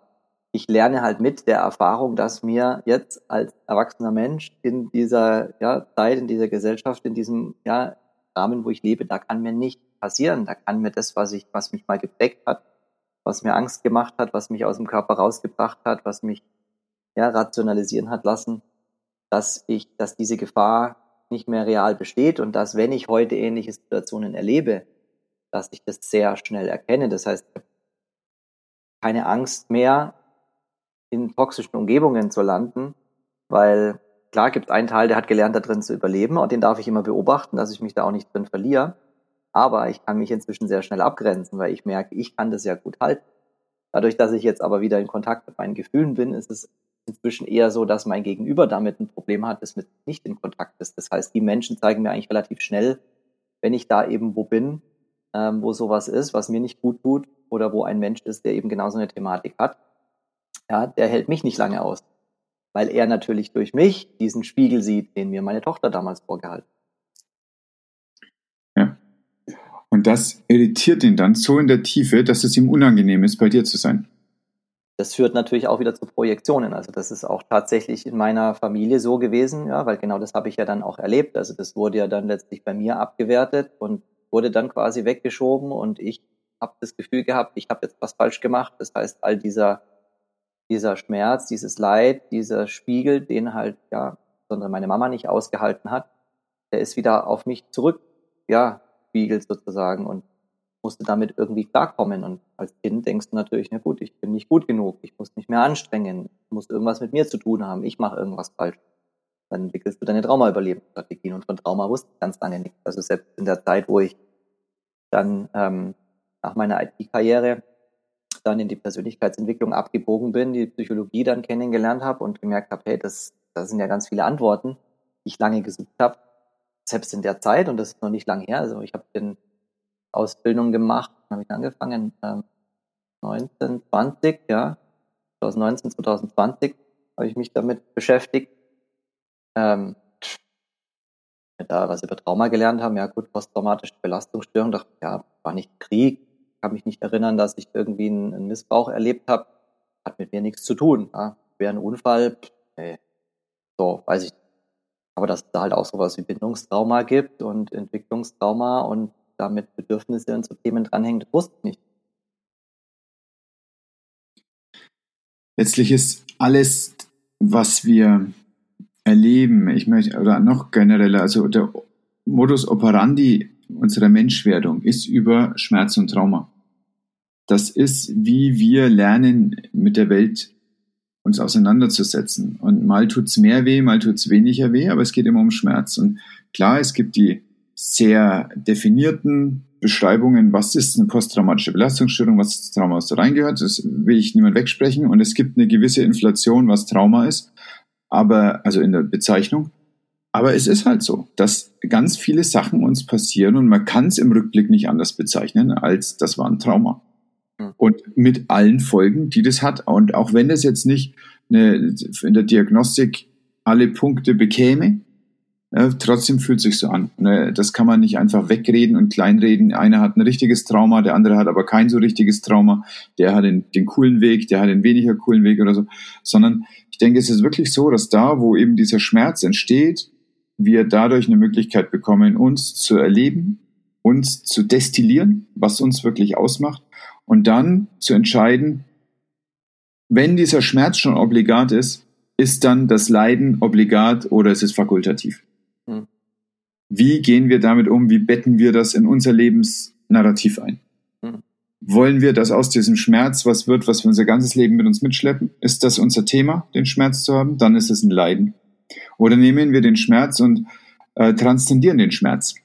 ich lerne halt mit der Erfahrung, dass mir jetzt als erwachsener Mensch in dieser ja, Zeit, in dieser Gesellschaft, in diesem ja, Rahmen, wo ich lebe, da kann mir nicht passieren. Da kann mir das, was ich, was mich mal geprägt hat, was mir Angst gemacht hat, was mich aus dem Körper rausgebracht hat, was mich ja, rationalisieren hat lassen, dass ich, dass diese Gefahr nicht mehr real besteht und dass, wenn ich heute ähnliche Situationen erlebe, dass ich das sehr schnell erkenne. Das heißt, keine Angst mehr, in toxischen Umgebungen zu landen, weil klar gibt es einen Teil, der hat gelernt, da drin zu überleben und den darf ich immer beobachten, dass ich mich da auch nicht drin verliere. Aber ich kann mich inzwischen sehr schnell abgrenzen, weil ich merke, ich kann das ja gut halten. Dadurch, dass ich jetzt aber wieder in Kontakt mit meinen Gefühlen bin, ist es inzwischen eher so, dass mein Gegenüber damit ein Problem hat, das mit nicht in Kontakt ist. Das heißt, die Menschen zeigen mir eigentlich relativ schnell, wenn ich da eben wo bin, ähm, wo sowas ist, was mir nicht gut tut, oder wo ein Mensch ist, der eben genau so eine Thematik hat, ja, der hält mich nicht lange aus. Weil er natürlich durch mich diesen Spiegel sieht, den mir meine Tochter damals vorgehalten hat. Und das irritiert ihn dann so in der Tiefe, dass es ihm unangenehm ist, bei dir zu sein. Das führt natürlich auch wieder zu Projektionen. Also das ist auch tatsächlich in meiner Familie so gewesen, ja, weil genau das habe ich ja dann auch erlebt. Also das wurde ja dann letztlich bei mir abgewertet und wurde dann quasi weggeschoben und ich habe das Gefühl gehabt, ich habe jetzt was falsch gemacht. Das heißt, all dieser dieser Schmerz, dieses Leid, dieser Spiegel, den halt ja, sondern meine Mama nicht ausgehalten hat, der ist wieder auf mich zurück, ja, spiegelt sozusagen und musste damit irgendwie klarkommen. Und als Kind denkst du natürlich, na gut, ich bin nicht gut genug, ich muss mich mehr anstrengen, ich muss irgendwas mit mir zu tun haben, ich mache irgendwas falsch. Dann entwickelst du deine Traumaüberlebensstrategien und von Trauma wusste ich ganz lange nichts. Also selbst in der Zeit, wo ich dann ähm, nach meiner IT-Karriere dann in die Persönlichkeitsentwicklung abgebogen bin, die Psychologie dann kennengelernt habe und gemerkt habe, hey, das, das sind ja ganz viele Antworten, die ich lange gesucht habe, selbst in der Zeit, und das ist noch nicht lange her, also ich habe den Ausbildung gemacht, habe ich angefangen, ähm, 1920, ja, 2019, 2020 habe ich mich damit beschäftigt. Ähm, da was über Trauma gelernt haben, ja gut, posttraumatische Belastungsstörung, dachte, ja, war nicht Krieg, kann mich nicht erinnern, dass ich irgendwie einen, einen Missbrauch erlebt habe, hat mit mir nichts zu tun. Ja. Wäre ein Unfall, nee. so, weiß ich aber dass es da halt auch sowas wie Bindungstrauma gibt und Entwicklungstrauma und damit Bedürfnisse und so Themen dranhängen, das wusste ich nicht. Letztlich ist alles, was wir erleben, ich möchte, oder noch genereller, also der Modus operandi unserer Menschwerdung ist über Schmerz und Trauma. das ist, wie wir lernen, mit der Welt uns auseinanderzusetzen. Und mal tut's mehr weh, mal tut's weniger weh, aber es geht immer um Schmerz. Und klar, es gibt die sehr definierten Beschreibungen, was ist eine posttraumatische Belastungsstörung, was ist Trauma, was da reingehört. Das will ich niemand wegsprechen. Und es gibt eine gewisse Inflation, was Trauma ist. Aber, also in der Bezeichnung. Aber es ist halt so, dass ganz viele Sachen uns passieren und man kann es im Rückblick nicht anders bezeichnen, als das war ein Trauma. Und mit allen Folgen, die das hat. Und auch wenn das jetzt nicht eine, in der Diagnostik alle Punkte bekäme, ja, trotzdem fühlt sich so an. Ne, das kann man nicht einfach wegreden und kleinreden. Einer hat ein richtiges Trauma, der andere hat aber kein so richtiges Trauma. Der hat den, den coolen Weg, der hat den weniger coolen Weg oder so. Sondern ich denke, es ist wirklich so, dass da, wo eben dieser Schmerz entsteht, wir dadurch eine Möglichkeit bekommen, uns zu erleben, uns zu destillieren, was uns wirklich ausmacht und dann zu entscheiden, wenn dieser Schmerz schon obligat ist, ist dann das Leiden obligat oder ist es fakultativ? Hm. Wie gehen wir damit um? Wie betten wir das in unser Lebensnarrativ ein? Hm. Wollen wir, dass aus diesem Schmerz was wird, was wir unser ganzes Leben mit uns mitschleppen? Ist das unser Thema, den Schmerz zu haben? Dann ist es ein Leiden. Oder nehmen wir den Schmerz und äh, transzendieren den Schmerz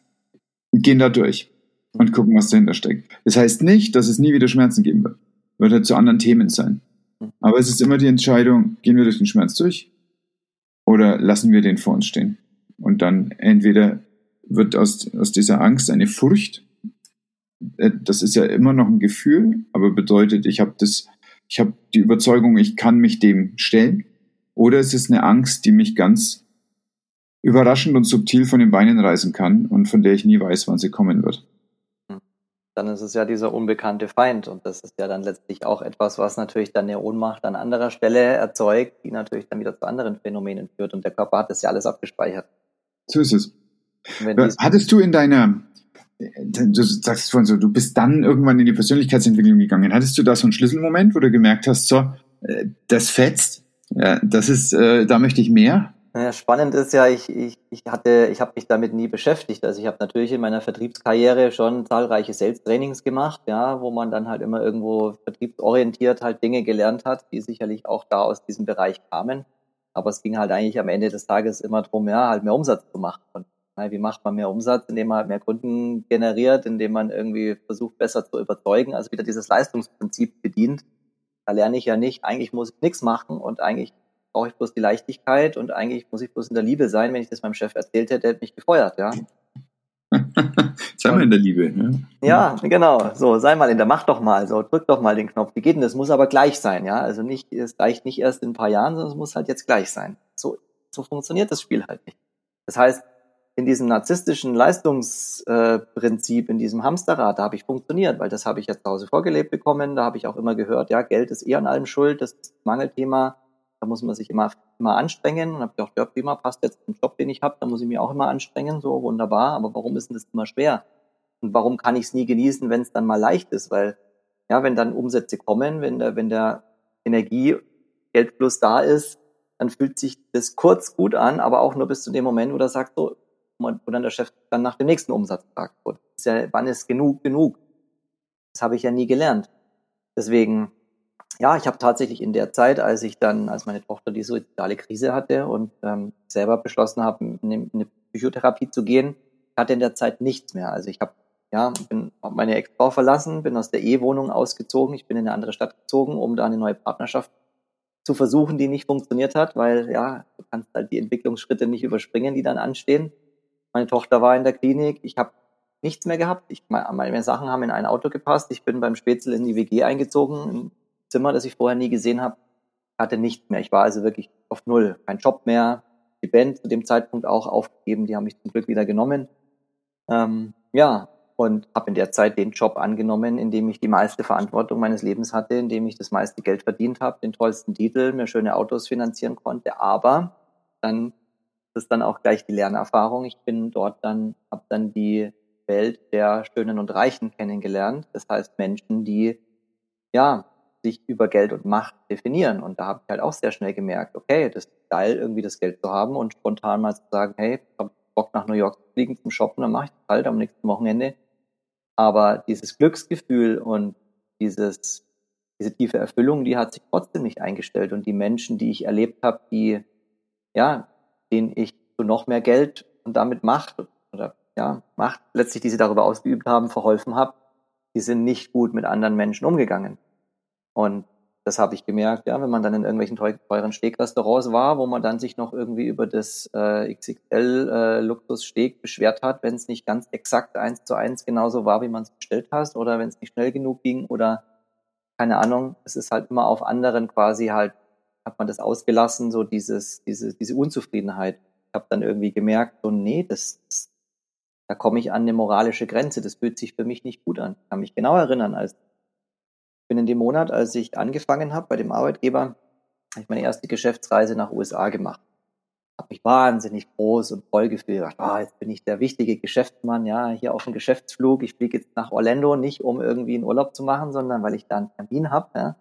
und gehen da durch und gucken, was dahinter steckt. Das heißt nicht, dass es nie wieder Schmerzen geben wird. Wird halt zu anderen Themen sein. Aber es ist immer die Entscheidung, gehen wir durch den Schmerz durch oder lassen wir den vor uns stehen. Und dann entweder wird aus, aus dieser Angst eine Furcht, äh, das ist ja immer noch ein Gefühl, aber bedeutet, ich habe das, ich habe die Überzeugung, ich kann mich dem stellen. Oder es ist eine Angst, die mich ganz überraschend und subtil von den Beinen reißen kann und von der ich nie weiß, wann sie kommen wird. Dann ist es ja dieser unbekannte Feind und das ist ja dann letztlich auch etwas, was natürlich dann eine Ohnmacht an anderer Stelle erzeugt, die natürlich dann wieder zu anderen Phänomenen führt und der Körper hat das ja alles abgespeichert. So ist es. Hattest du in deiner, du sagst vorhin so, du bist dann irgendwann in die Persönlichkeitsentwicklung gegangen. Hattest du da so einen Schlüsselmoment, wo du gemerkt hast, so, äh, das fetzt, ja, das ist, äh, da möchte ich mehr? Naja, spannend ist ja, ich, ich, ich hatte, ich habe mich damit nie beschäftigt. Also ich habe natürlich in meiner Vertriebskarriere schon zahlreiche Sales-Trainings gemacht, ja, wo man dann halt immer irgendwo vertriebsorientiert halt Dinge gelernt hat, die sicherlich auch da aus diesem Bereich kamen. Aber es ging halt eigentlich am Ende des Tages immer darum, ja, halt mehr Umsatz zu machen. Und wie macht man mehr Umsatz? Indem man halt mehr Kunden generiert, indem man irgendwie versucht, besser zu überzeugen, also wieder dieses Leistungsprinzip bedient da lerne ich ja nicht, eigentlich muss ich nichts machen und eigentlich brauche ich bloß die Leichtigkeit und eigentlich muss ich bloß in der Liebe sein. Wenn ich das meinem Chef erzählt hätte, der hätte mich gefeuert, ja. [LAUGHS] sei mal in der Liebe, ne? Ja, genau. So, sei mal in der, mach doch mal, so, drück doch mal den Knopf. Wie geht denn das? Muss aber gleich sein, ja. Also nicht, es reicht nicht erst in ein paar Jahren, sondern es muss halt jetzt gleich sein. So, so funktioniert das Spiel halt nicht. Das heißt, in diesem narzisstischen Leistungsprinzip, in diesem Hamsterrad, da habe ich funktioniert, weil das habe ich jetzt zu Hause vorgelebt bekommen. Da habe ich auch immer gehört, ja, Geld ist eher an allem schuld, das ist Mangelthema. Da muss man sich immer, immer anstrengen. Und habe ich auch ja, prima, passt jetzt zum Job, den ich habe, da muss ich mich auch immer anstrengen, so wunderbar. Aber warum ist denn das immer schwer? Und warum kann ich es nie genießen, wenn es dann mal leicht ist? Weil, ja, wenn dann Umsätze kommen, wenn der, wenn der Energie, Geldfluss da ist, dann fühlt sich das kurz gut an, aber auch nur bis zu dem Moment, wo er sagt, so, wo dann der Chef dann nach dem nächsten Umsatz fragt. Ist ja, wann ist genug genug? Das habe ich ja nie gelernt. Deswegen, ja, ich habe tatsächlich in der Zeit, als ich dann, als meine Tochter die soziale Krise hatte und ähm, selber beschlossen habe, in eine Psychotherapie zu gehen, hatte in der Zeit nichts mehr. Also ich habe ja, bin meine Ex-Frau verlassen, bin aus der Ehewohnung ausgezogen, ich bin in eine andere Stadt gezogen, um da eine neue Partnerschaft zu versuchen, die nicht funktioniert hat, weil ja, du kannst halt die Entwicklungsschritte nicht überspringen, die dann anstehen. Meine Tochter war in der Klinik. Ich habe nichts mehr gehabt. Ich, meine Sachen haben in ein Auto gepasst. Ich bin beim Spätzle in die WG eingezogen, ein Zimmer, das ich vorher nie gesehen habe. Hatte nichts mehr. Ich war also wirklich auf Null. Kein Job mehr. Die Band zu dem Zeitpunkt auch aufgegeben. Die haben mich zum Glück wieder genommen. Ähm, ja, und habe in der Zeit den Job angenommen, in dem ich die meiste Verantwortung meines Lebens hatte, in dem ich das meiste Geld verdient habe, den tollsten Titel, mir schöne Autos finanzieren konnte. Aber dann das ist dann auch gleich die Lernerfahrung. Ich bin dort dann, habe dann die Welt der Schönen und Reichen kennengelernt. Das heißt Menschen, die ja sich über Geld und Macht definieren. Und da habe ich halt auch sehr schnell gemerkt, okay, das ist geil, irgendwie das Geld zu haben und spontan mal zu sagen, hey, ich habe Bock nach New York zu fliegen zum Shoppen, dann mache ich das halt am nächsten Wochenende. Aber dieses Glücksgefühl und dieses, diese tiefe Erfüllung, die hat sich trotzdem nicht eingestellt. Und die Menschen, die ich erlebt habe, die, ja, denen ich so noch mehr Geld und damit Macht oder ja, Macht letztlich, die sie darüber ausgeübt haben, verholfen habe, die sind nicht gut mit anderen Menschen umgegangen. Und das habe ich gemerkt, ja, wenn man dann in irgendwelchen teuren Steakrestaurants war, wo man dann sich noch irgendwie über das äh, XXL äh, beschwert hat, wenn es nicht ganz exakt eins zu eins genauso war, wie man es bestellt hast, oder wenn es nicht schnell genug ging, oder keine Ahnung, es ist halt immer auf anderen quasi halt, hat man das ausgelassen, so dieses, diese, diese Unzufriedenheit. Ich habe dann irgendwie gemerkt, so, nee, das, das da komme ich an eine moralische Grenze, das fühlt sich für mich nicht gut an. Ich kann mich genau erinnern, als bin in dem Monat, als ich angefangen habe bei dem Arbeitgeber, habe ich meine erste Geschäftsreise nach USA gemacht. Habe mich wahnsinnig groß und voll gefühlt. Ah, jetzt bin ich der wichtige Geschäftsmann, ja, hier auf dem Geschäftsflug. Ich fliege jetzt nach Orlando, nicht um irgendwie einen Urlaub zu machen, sondern weil ich da einen Termin habe. Ja.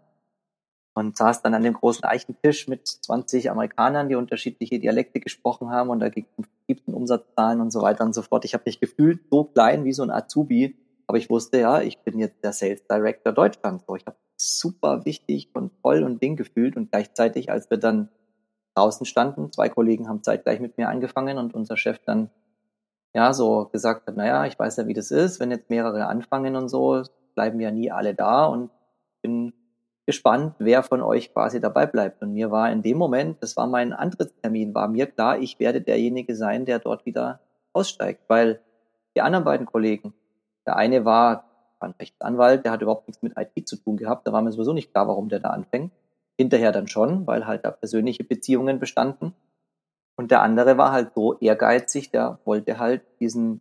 Und saß dann an dem großen Eichentisch mit 20 Amerikanern, die unterschiedliche Dialekte gesprochen haben und da ging es um Umsatzzahlen und so weiter und so fort. Ich habe mich gefühlt so klein wie so ein Azubi, aber ich wusste ja, ich bin jetzt der Sales Director Deutschland. So, ich habe super wichtig und voll und Ding gefühlt und gleichzeitig, als wir dann draußen standen, zwei Kollegen haben zeitgleich mit mir angefangen und unser Chef dann ja so gesagt hat, naja, ich weiß ja, wie das ist, wenn jetzt mehrere anfangen und so, bleiben ja nie alle da und bin gespannt, wer von euch quasi dabei bleibt. Und mir war in dem Moment, das war mein Antrittstermin, war mir klar, ich werde derjenige sein, der dort wieder aussteigt, weil die anderen beiden Kollegen, der eine war ein Rechtsanwalt, der hat überhaupt nichts mit IT zu tun gehabt. Da war mir sowieso nicht klar, warum der da anfängt. Hinterher dann schon, weil halt da persönliche Beziehungen bestanden. Und der andere war halt so ehrgeizig, der wollte halt diesen,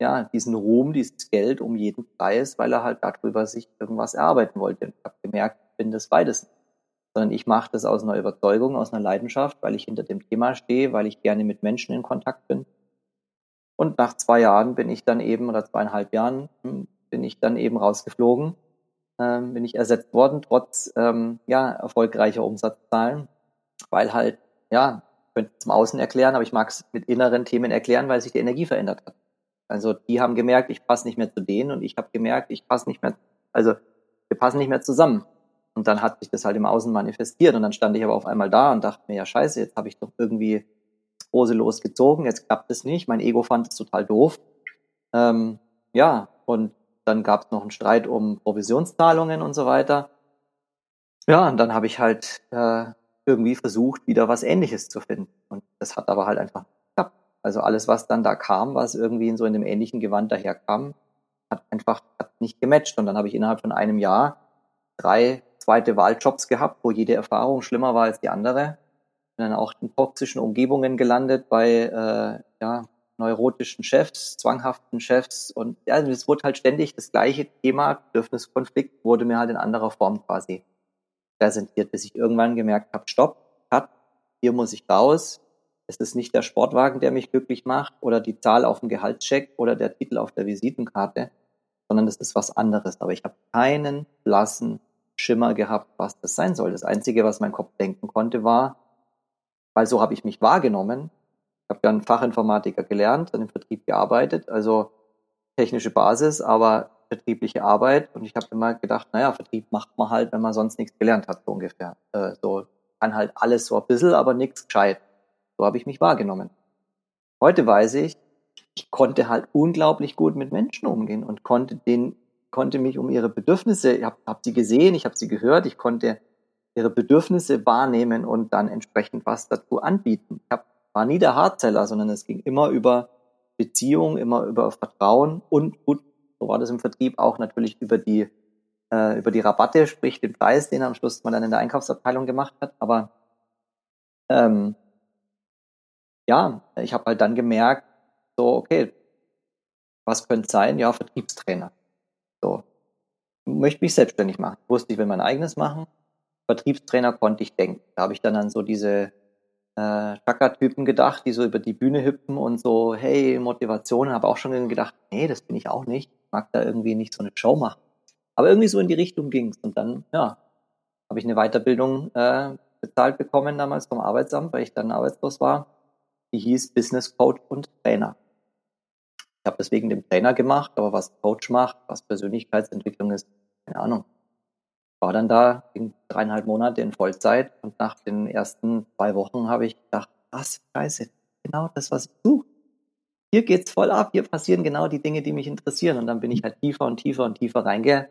ja, diesen Ruhm, dieses Geld um jeden Preis, weil er halt darüber sich irgendwas erarbeiten wollte. Und ich habe gemerkt, ich bin das beides. Sondern ich mache das aus einer Überzeugung, aus einer Leidenschaft, weil ich hinter dem Thema stehe, weil ich gerne mit Menschen in Kontakt bin und nach zwei Jahren bin ich dann eben, oder zweieinhalb Jahren, hm, bin ich dann eben rausgeflogen, ähm, bin ich ersetzt worden, trotz ähm, ja, erfolgreicher Umsatzzahlen, weil halt, ja, könnte zum Außen erklären, aber ich mag es mit inneren Themen erklären, weil sich die Energie verändert hat. Also die haben gemerkt, ich passe nicht mehr zu denen und ich habe gemerkt, ich passe nicht mehr, also wir passen nicht mehr zusammen. Und dann hat sich das halt im Außen manifestiert und dann stand ich aber auf einmal da und dachte mir, ja scheiße, jetzt habe ich doch irgendwie Große losgezogen, jetzt klappt es nicht, mein Ego fand es total doof. Ähm, ja, und dann gab es noch einen Streit um Provisionszahlungen und so weiter. Ja, und dann habe ich halt äh, irgendwie versucht, wieder was Ähnliches zu finden. Und das hat aber halt einfach nicht geklappt. Also alles, was dann da kam, was irgendwie in so in dem ähnlichen Gewand daherkam, hat einfach hat nicht gematcht. Und dann habe ich innerhalb von einem Jahr drei zweite Wahljobs gehabt, wo jede Erfahrung schlimmer war als die andere dann auch in toxischen Umgebungen gelandet bei äh, ja, neurotischen Chefs, zwanghaften Chefs und ja, es wurde halt ständig das gleiche Thema, Bedürfniskonflikt, wurde mir halt in anderer Form quasi präsentiert, bis ich irgendwann gemerkt habe, stopp, cut, hier muss ich raus. Es ist nicht der Sportwagen, der mich glücklich macht oder die Zahl auf dem Gehaltscheck oder der Titel auf der Visitenkarte, sondern das ist was anderes. Aber ich habe keinen blassen Schimmer gehabt, was das sein soll. Das Einzige, was mein Kopf denken konnte, war, weil so habe ich mich wahrgenommen. Ich habe ja Fachinformatiker gelernt, dann im Vertrieb gearbeitet, also technische Basis, aber vertriebliche Arbeit. Und ich habe immer gedacht, naja, Vertrieb macht man halt, wenn man sonst nichts gelernt hat, so ungefähr. Äh, so kann halt alles so ein bisschen, aber nichts gescheit. So habe ich mich wahrgenommen. Heute weiß ich, ich konnte halt unglaublich gut mit Menschen umgehen und konnte den, konnte mich um ihre Bedürfnisse, ich habe hab sie gesehen, ich habe sie gehört, ich konnte ihre Bedürfnisse wahrnehmen und dann entsprechend was dazu anbieten. Ich hab, war nie der Hardseller, sondern es ging immer über Beziehung, immer über Vertrauen und gut, so war das im Vertrieb auch natürlich über die äh, über die Rabatte, sprich den Preis, den am Schluss man dann in der Einkaufsabteilung gemacht hat. Aber ähm, ja, ich habe halt dann gemerkt, so okay, was könnte sein? Ja, Vertriebstrainer. So, möchte mich selbstständig machen. Wusste, ich will mein eigenes machen Vertriebstrainer konnte ich denken. Da habe ich dann an so diese äh, Chaka-Typen gedacht, die so über die Bühne hüpfen und so, hey, Motivation, habe auch schon gedacht, nee, das bin ich auch nicht. Ich mag da irgendwie nicht so eine Show machen. Aber irgendwie so in die Richtung ging's. Und dann, ja, habe ich eine Weiterbildung äh, bezahlt bekommen damals vom Arbeitsamt, weil ich dann arbeitslos war. Die hieß Business Coach und Trainer. Ich habe deswegen den Trainer gemacht, aber was Coach macht, was Persönlichkeitsentwicklung ist, keine Ahnung. War dann da in dreieinhalb Monate in Vollzeit und nach den ersten zwei Wochen habe ich gedacht, was scheiße, genau das, was ich suche. Hier geht's voll ab, hier passieren genau die Dinge, die mich interessieren. Und dann bin ich halt tiefer und tiefer und tiefer reinge,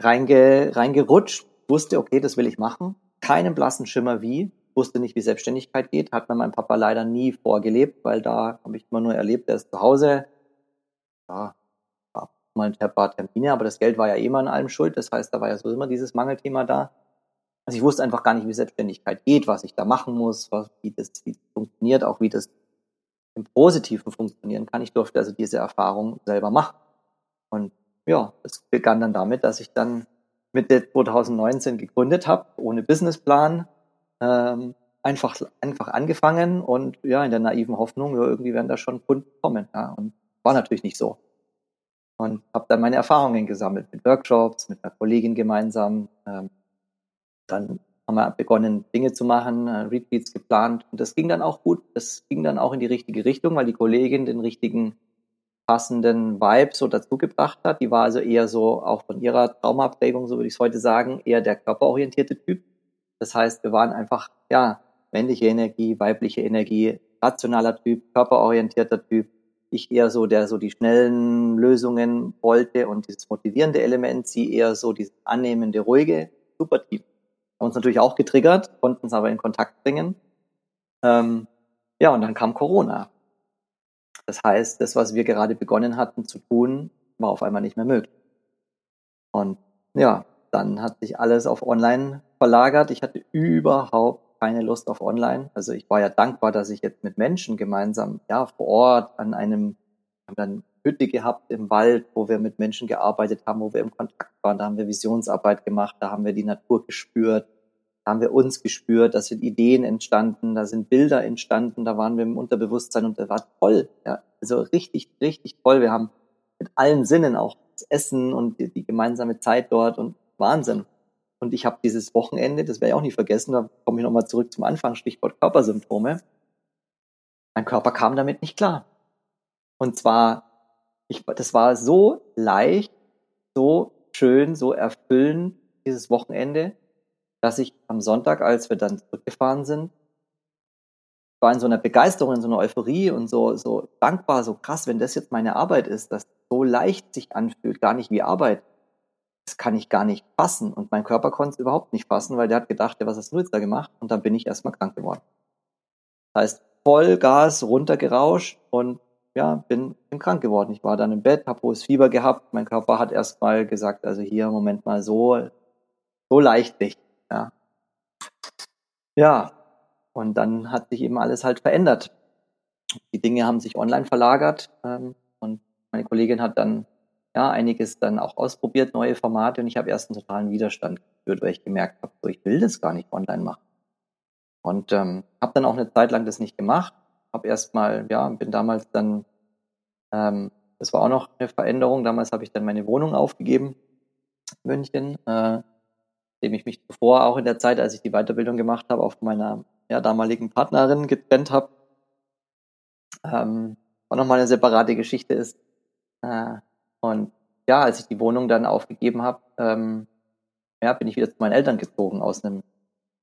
reinge, reingerutscht, wusste, okay, das will ich machen. Keinen blassen Schimmer wie, wusste nicht, wie Selbstständigkeit geht, hat mir mein Papa leider nie vorgelebt, weil da habe ich immer nur erlebt, er ist zu Hause, ja, mal ein paar Termine, aber das Geld war ja eh mal an allem schuld. Das heißt, da war ja so immer dieses Mangelthema da. Also ich wusste einfach gar nicht, wie Selbstständigkeit geht, was ich da machen muss, was, wie, das, wie das funktioniert, auch wie das im Positiven funktionieren kann. Ich durfte also diese Erfahrung selber machen. Und ja, es begann dann damit, dass ich dann Mitte 2019 gegründet habe, ohne Businessplan, ähm, einfach, einfach angefangen und ja, in der naiven Hoffnung, ja, irgendwie werden da schon Kunden kommen. Ja, und war natürlich nicht so und habe dann meine Erfahrungen gesammelt mit Workshops, mit einer Kollegin gemeinsam. Ähm, dann haben wir begonnen, Dinge zu machen, äh, Retweets geplant und das ging dann auch gut. Das ging dann auch in die richtige Richtung, weil die Kollegin den richtigen passenden Vibe so dazu gebracht hat. Die war also eher so, auch von ihrer Traumabprägung, so würde ich es heute sagen, eher der körperorientierte Typ. Das heißt, wir waren einfach, ja, männliche Energie, weibliche Energie, rationaler Typ, körperorientierter Typ, ich eher so, der so die schnellen Lösungen wollte und dieses motivierende Element, sie eher so dieses annehmende, ruhige, super Team. Haben uns natürlich auch getriggert, konnten es aber in Kontakt bringen. Ähm, ja, und dann kam Corona. Das heißt, das, was wir gerade begonnen hatten zu tun, war auf einmal nicht mehr möglich. Und ja, dann hat sich alles auf Online verlagert. Ich hatte überhaupt keine Lust auf Online. Also ich war ja dankbar, dass ich jetzt mit Menschen gemeinsam, ja, vor Ort an einem, haben dann Hütte gehabt im Wald, wo wir mit Menschen gearbeitet haben, wo wir im Kontakt waren. Da haben wir Visionsarbeit gemacht, da haben wir die Natur gespürt, da haben wir uns gespürt, da sind Ideen entstanden, da sind Bilder entstanden, da waren wir im Unterbewusstsein und das war toll. Ja, also richtig, richtig toll. Wir haben mit allen Sinnen auch das Essen und die, die gemeinsame Zeit dort und Wahnsinn. Und ich habe dieses Wochenende, das werde ich auch nicht vergessen, da komme ich nochmal zurück zum Anfang, Stichwort Körpersymptome. Mein Körper kam damit nicht klar. Und zwar, ich, das war so leicht, so schön, so erfüllend, dieses Wochenende, dass ich am Sonntag, als wir dann zurückgefahren sind, war in so einer Begeisterung, in so einer Euphorie und so, so dankbar, so krass, wenn das jetzt meine Arbeit ist, dass so leicht sich anfühlt, gar nicht wie Arbeit, das kann ich gar nicht fassen. Und mein Körper konnte es überhaupt nicht fassen, weil der hat gedacht, ja, was hast du jetzt da gemacht? Und dann bin ich erstmal krank geworden. Das heißt, Vollgas runtergerauscht und ja, bin, bin krank geworden. Ich war dann im Bett, habe hohes Fieber gehabt. Mein Körper hat erstmal gesagt, also hier, Moment mal, so, so leicht nicht. Ja. ja, und dann hat sich eben alles halt verändert. Die Dinge haben sich online verlagert ähm, und meine Kollegin hat dann ja, einiges dann auch ausprobiert, neue Formate und ich habe erst einen totalen Widerstand gespürt, weil ich gemerkt habe, so, ich will das gar nicht online machen. Und ähm, habe dann auch eine Zeit lang das nicht gemacht, habe erstmal, ja, bin damals dann, ähm, das war auch noch eine Veränderung, damals habe ich dann meine Wohnung aufgegeben, München, äh, dem ich mich zuvor auch in der Zeit, als ich die Weiterbildung gemacht habe, auf meiner ja, damaligen Partnerin getrennt habe. Ähm, auch nochmal eine separate Geschichte ist, äh, und ja, als ich die Wohnung dann aufgegeben habe, ähm, ja, bin ich wieder zu meinen Eltern gezogen aus einem.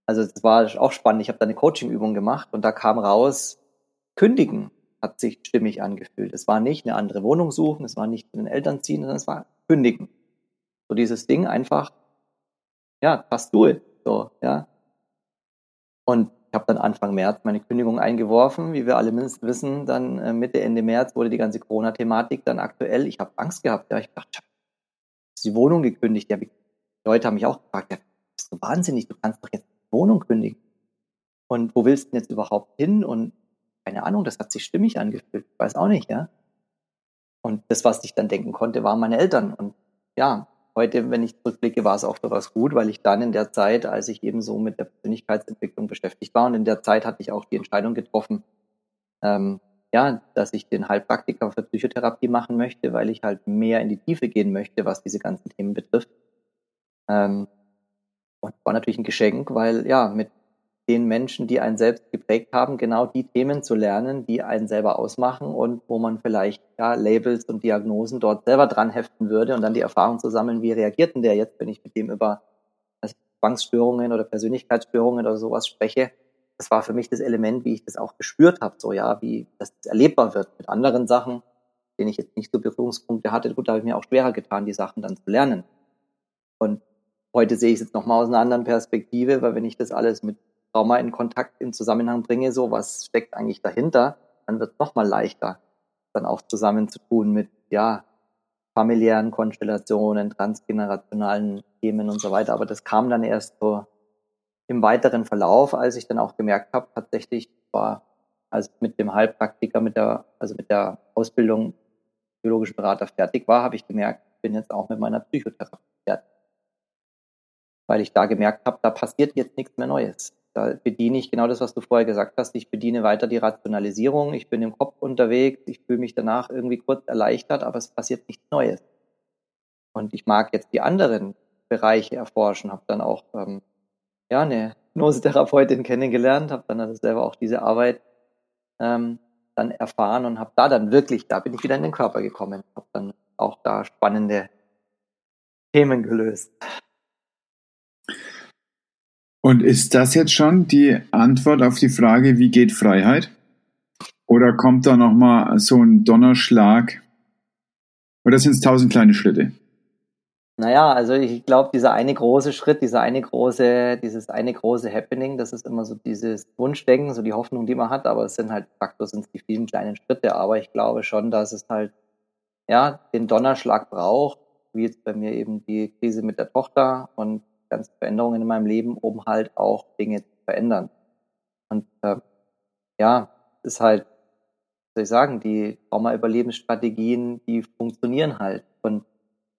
Also es war auch spannend. Ich habe da eine Coaching-Übung gemacht und da kam raus, kündigen hat sich stimmig angefühlt. Es war nicht eine andere Wohnung suchen, es war nicht zu den Eltern ziehen, sondern es war kündigen. So dieses Ding einfach, ja, fast du So, ja. Und ich habe dann Anfang März meine Kündigung eingeworfen. Wie wir alle wissen, dann äh, Mitte, Ende März wurde die ganze Corona-Thematik dann aktuell. Ich habe Angst gehabt. Ja, ich dachte, ist die Wohnung gekündigt. Ja, die Leute haben mich auch gefragt, ja, bist du wahnsinnig, du kannst doch jetzt die Wohnung kündigen. Und wo willst du denn jetzt überhaupt hin? Und keine Ahnung, das hat sich stimmig angefühlt. Ich weiß auch nicht, ja. Und das, was ich dann denken konnte, waren meine Eltern. Und ja, heute, wenn ich zurückblicke, war es auch was gut, weil ich dann in der Zeit, als ich eben so mit der Persönlichkeitsentwicklung beschäftigt war und in der Zeit hatte ich auch die Entscheidung getroffen, ähm, ja, dass ich den Heilpraktiker für Psychotherapie machen möchte, weil ich halt mehr in die Tiefe gehen möchte, was diese ganzen Themen betrifft. Ähm, und war natürlich ein Geschenk, weil ja, mit den Menschen, die einen selbst geprägt haben, genau die Themen zu lernen, die einen selber ausmachen und wo man vielleicht ja, Labels und Diagnosen dort selber dran heften würde und dann die Erfahrung zu sammeln, wie reagiert denn der jetzt, wenn ich mit dem über Zwangsstörungen oder Persönlichkeitsstörungen oder sowas spreche, das war für mich das Element, wie ich das auch gespürt habe, so ja, wie das erlebbar wird mit anderen Sachen, denen ich jetzt nicht so Berührungspunkte hatte. Gut, da habe ich mir auch schwerer getan, die Sachen dann zu lernen. Und heute sehe ich es jetzt nochmal aus einer anderen Perspektive, weil wenn ich das alles mit Trauma in Kontakt, in Zusammenhang bringe, so was steckt eigentlich dahinter, dann wird es nochmal leichter, dann auch zusammenzutun mit, ja, familiären Konstellationen, transgenerationalen Themen und so weiter. Aber das kam dann erst so im weiteren Verlauf, als ich dann auch gemerkt habe, tatsächlich war, als ich mit dem Heilpraktiker, mit der, also mit der Ausbildung biologischen Berater fertig war, habe ich gemerkt, ich bin jetzt auch mit meiner Psychotherapie fertig. Weil ich da gemerkt habe, da passiert jetzt nichts mehr Neues. Da bediene ich genau das, was du vorher gesagt hast. Ich bediene weiter die Rationalisierung. Ich bin im Kopf unterwegs. Ich fühle mich danach irgendwie kurz erleichtert, aber es passiert nichts Neues. Und ich mag jetzt die anderen Bereiche erforschen. Habe dann auch ähm, ja eine Hypnosetherapeutin kennengelernt, habe dann also selber auch diese Arbeit ähm, dann erfahren und habe da dann wirklich, da bin ich wieder in den Körper gekommen, habe dann auch da spannende Themen gelöst. Und ist das jetzt schon die Antwort auf die Frage, wie geht Freiheit? Oder kommt da nochmal so ein Donnerschlag? Oder sind es tausend kleine Schritte? Naja, also ich glaube, dieser eine große Schritt, dieser eine große, dieses eine große Happening, das ist immer so dieses Wunschdenken, so die Hoffnung, die man hat, aber es sind halt, Faktor sind die vielen kleinen Schritte, aber ich glaube schon, dass es halt, ja, den Donnerschlag braucht, wie jetzt bei mir eben die Krise mit der Tochter und ganzen Veränderungen in meinem Leben, um halt auch Dinge zu verändern. Und äh, ja, ist halt, soll ich sagen, die Trauma-Überlebensstrategien, die funktionieren halt. Und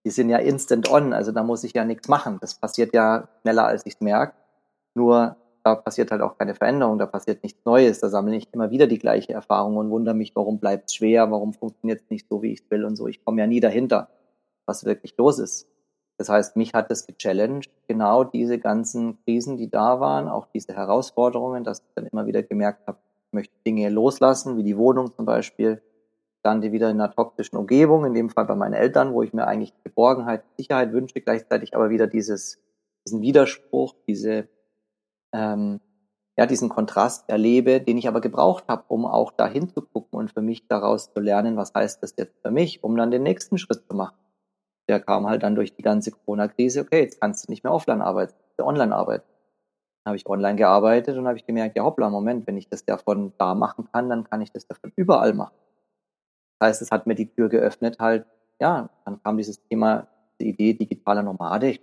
die sind ja instant on, also da muss ich ja nichts machen. Das passiert ja schneller, als ich es merke. Nur da passiert halt auch keine Veränderung, da passiert nichts Neues, da sammle ich immer wieder die gleiche Erfahrung und wundere mich, warum bleibt es schwer, warum funktioniert es nicht so, wie ich will und so. Ich komme ja nie dahinter, was wirklich los ist. Das heißt, mich hat es gechallenged, genau diese ganzen Krisen, die da waren, auch diese Herausforderungen, dass ich dann immer wieder gemerkt habe, ich möchte Dinge loslassen, wie die Wohnung zum Beispiel, dann wieder in einer toxischen Umgebung, in dem Fall bei meinen Eltern, wo ich mir eigentlich Geborgenheit, Sicherheit wünsche, gleichzeitig aber wieder dieses, diesen Widerspruch, diese, ähm, ja, diesen Kontrast erlebe, den ich aber gebraucht habe, um auch dahin zu gucken und für mich daraus zu lernen, was heißt das jetzt für mich, um dann den nächsten Schritt zu machen der kam halt dann durch die ganze Corona-Krise, okay, jetzt kannst du nicht mehr offline arbeiten, online arbeiten. Dann habe ich online gearbeitet und habe ich gemerkt, ja hoppla, Moment, wenn ich das ja von da machen kann, dann kann ich das ja von überall machen. Das heißt, es hat mir die Tür geöffnet, halt, ja, dann kam dieses Thema, die Idee digitaler Nomade.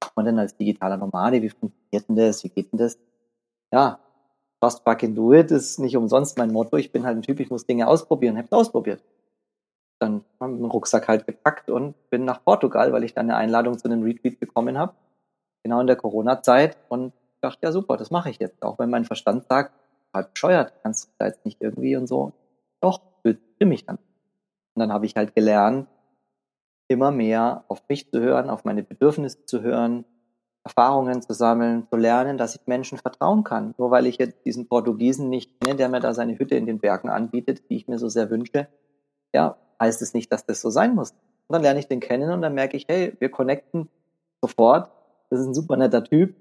Was man denn als digitaler Nomade? Wie funktioniert denn das? Wie geht denn das? Ja, just fucking do it ist nicht umsonst mein Motto. Ich bin halt ein Typ, ich muss Dinge ausprobieren, habe ausprobiert dann haben den Rucksack halt gepackt und bin nach Portugal, weil ich dann eine Einladung zu einem Retreat bekommen habe, genau in der Corona-Zeit und dachte, ja super, das mache ich jetzt, auch wenn mein Verstand sagt, halt bescheuert, kannst du da jetzt nicht irgendwie und so. Doch, stimme ich dann. Und dann habe ich halt gelernt, immer mehr auf mich zu hören, auf meine Bedürfnisse zu hören, Erfahrungen zu sammeln, zu lernen, dass ich Menschen vertrauen kann. Nur weil ich jetzt diesen Portugiesen nicht kenne, der mir da seine Hütte in den Bergen anbietet, die ich mir so sehr wünsche, ja, heißt es nicht, dass das so sein muss. Und dann lerne ich den kennen und dann merke ich, hey, wir connecten sofort. Das ist ein super netter Typ.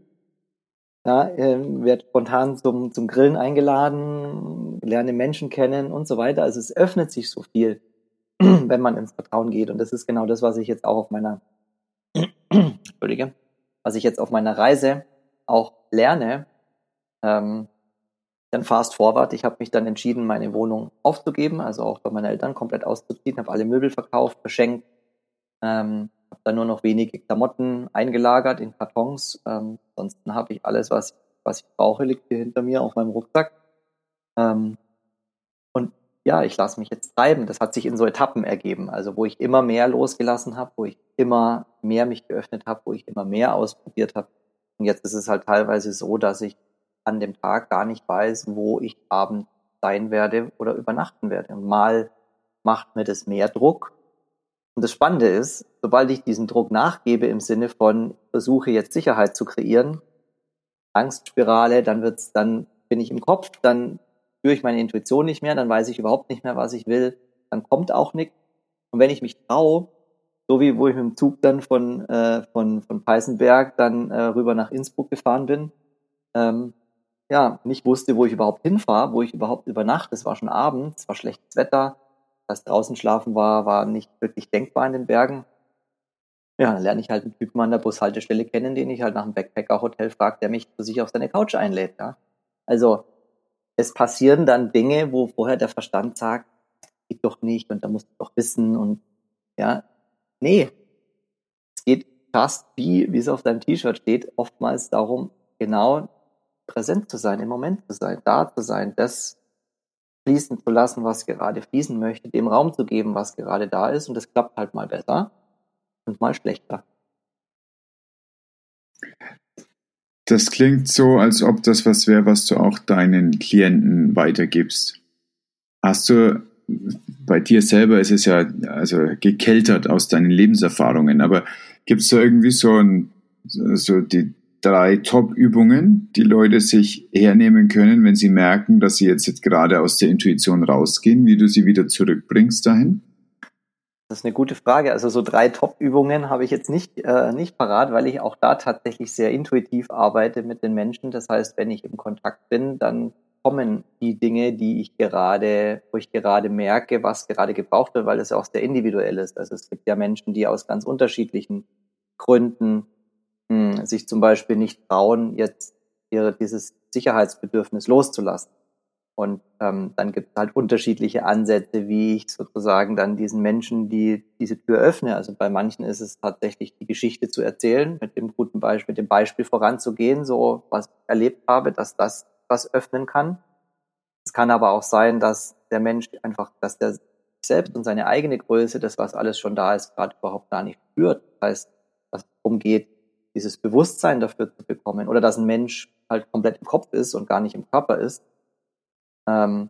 Ja, ähm, wird spontan zum, zum Grillen eingeladen, lerne Menschen kennen und so weiter. Also es öffnet sich so viel, [CLEARS THROAT] wenn man ins Vertrauen geht. Und das ist genau das, was ich jetzt auch auf meiner, [CLEARS THROAT] Entschuldige, was ich jetzt auf meiner Reise auch lerne, ähm, dann fast forward. Ich habe mich dann entschieden, meine Wohnung aufzugeben, also auch bei meinen Eltern komplett auszuziehen, habe alle Möbel verkauft, verschenkt, ähm, habe dann nur noch wenige Klamotten eingelagert in Kartons. Ähm, ansonsten habe ich alles, was, was ich brauche, liegt hier hinter mir auf meinem Rucksack. Ähm, und ja, ich lasse mich jetzt treiben. Das hat sich in so Etappen ergeben, also wo ich immer mehr losgelassen habe, wo ich immer mehr mich geöffnet habe, wo ich immer mehr ausprobiert habe. Und jetzt ist es halt teilweise so, dass ich an dem Tag gar nicht weiß, wo ich abends sein werde oder übernachten werde. Und mal macht mir das mehr Druck. Und das Spannende ist, sobald ich diesen Druck nachgebe im Sinne von versuche jetzt Sicherheit zu kreieren, Angstspirale, dann wird's, dann bin ich im Kopf, dann spüre ich meine Intuition nicht mehr, dann weiß ich überhaupt nicht mehr, was ich will, dann kommt auch nichts. Und wenn ich mich traue, so wie wo ich mit dem Zug dann von, äh, von, von Peißenberg dann äh, rüber nach Innsbruck gefahren bin. Ähm, ja, nicht wusste, wo ich überhaupt hinfahre, wo ich überhaupt übernachte. Es war schon Abend, es war schlechtes Wetter. Das draußen schlafen war, war nicht wirklich denkbar in den Bergen. Ja, dann lerne ich halt einen Typen an der Bushaltestelle kennen, den ich halt nach einem Backpacker-Hotel fragt, der mich zu sich auf seine Couch einlädt. Ja. Also es passieren dann Dinge, wo vorher der Verstand sagt, geht doch nicht und da musst du doch wissen und ja, nee. Es geht fast wie, wie es auf deinem T-Shirt steht, oftmals darum, genau präsent zu sein, im Moment zu sein, da zu sein, das fließen zu lassen, was gerade fließen möchte, dem Raum zu geben, was gerade da ist und das klappt halt mal besser und mal schlechter. Das klingt so, als ob das was wäre, was du auch deinen Klienten weitergibst. Hast du, bei dir selber ist es ja also gekeltert aus deinen Lebenserfahrungen, aber gibt es da irgendwie so ein, so die drei Top-Übungen, die Leute sich hernehmen können, wenn sie merken, dass sie jetzt gerade aus der Intuition rausgehen, wie du sie wieder zurückbringst dahin? Das ist eine gute Frage. Also so drei Top-Übungen habe ich jetzt nicht, äh, nicht parat, weil ich auch da tatsächlich sehr intuitiv arbeite mit den Menschen. Das heißt, wenn ich im Kontakt bin, dann kommen die Dinge, die ich gerade, wo ich gerade merke, was gerade gebraucht wird, weil es ja auch sehr individuell ist. Also es gibt ja Menschen, die aus ganz unterschiedlichen Gründen mh, sich zum Beispiel nicht trauen, jetzt ihre, dieses Sicherheitsbedürfnis loszulassen. Und ähm, dann gibt es halt unterschiedliche Ansätze, wie ich sozusagen dann diesen Menschen die diese Tür öffne. Also bei manchen ist es tatsächlich die Geschichte zu erzählen, mit dem guten Beispiel, mit dem Beispiel voranzugehen, so was ich erlebt habe, dass das was öffnen kann. Es kann aber auch sein, dass der Mensch einfach, dass der selbst und seine eigene Größe, das was alles schon da ist, gerade überhaupt gar nicht spürt. Das heißt, es darum geht, dieses Bewusstsein dafür zu bekommen oder dass ein Mensch halt komplett im Kopf ist und gar nicht im Körper ist ähm,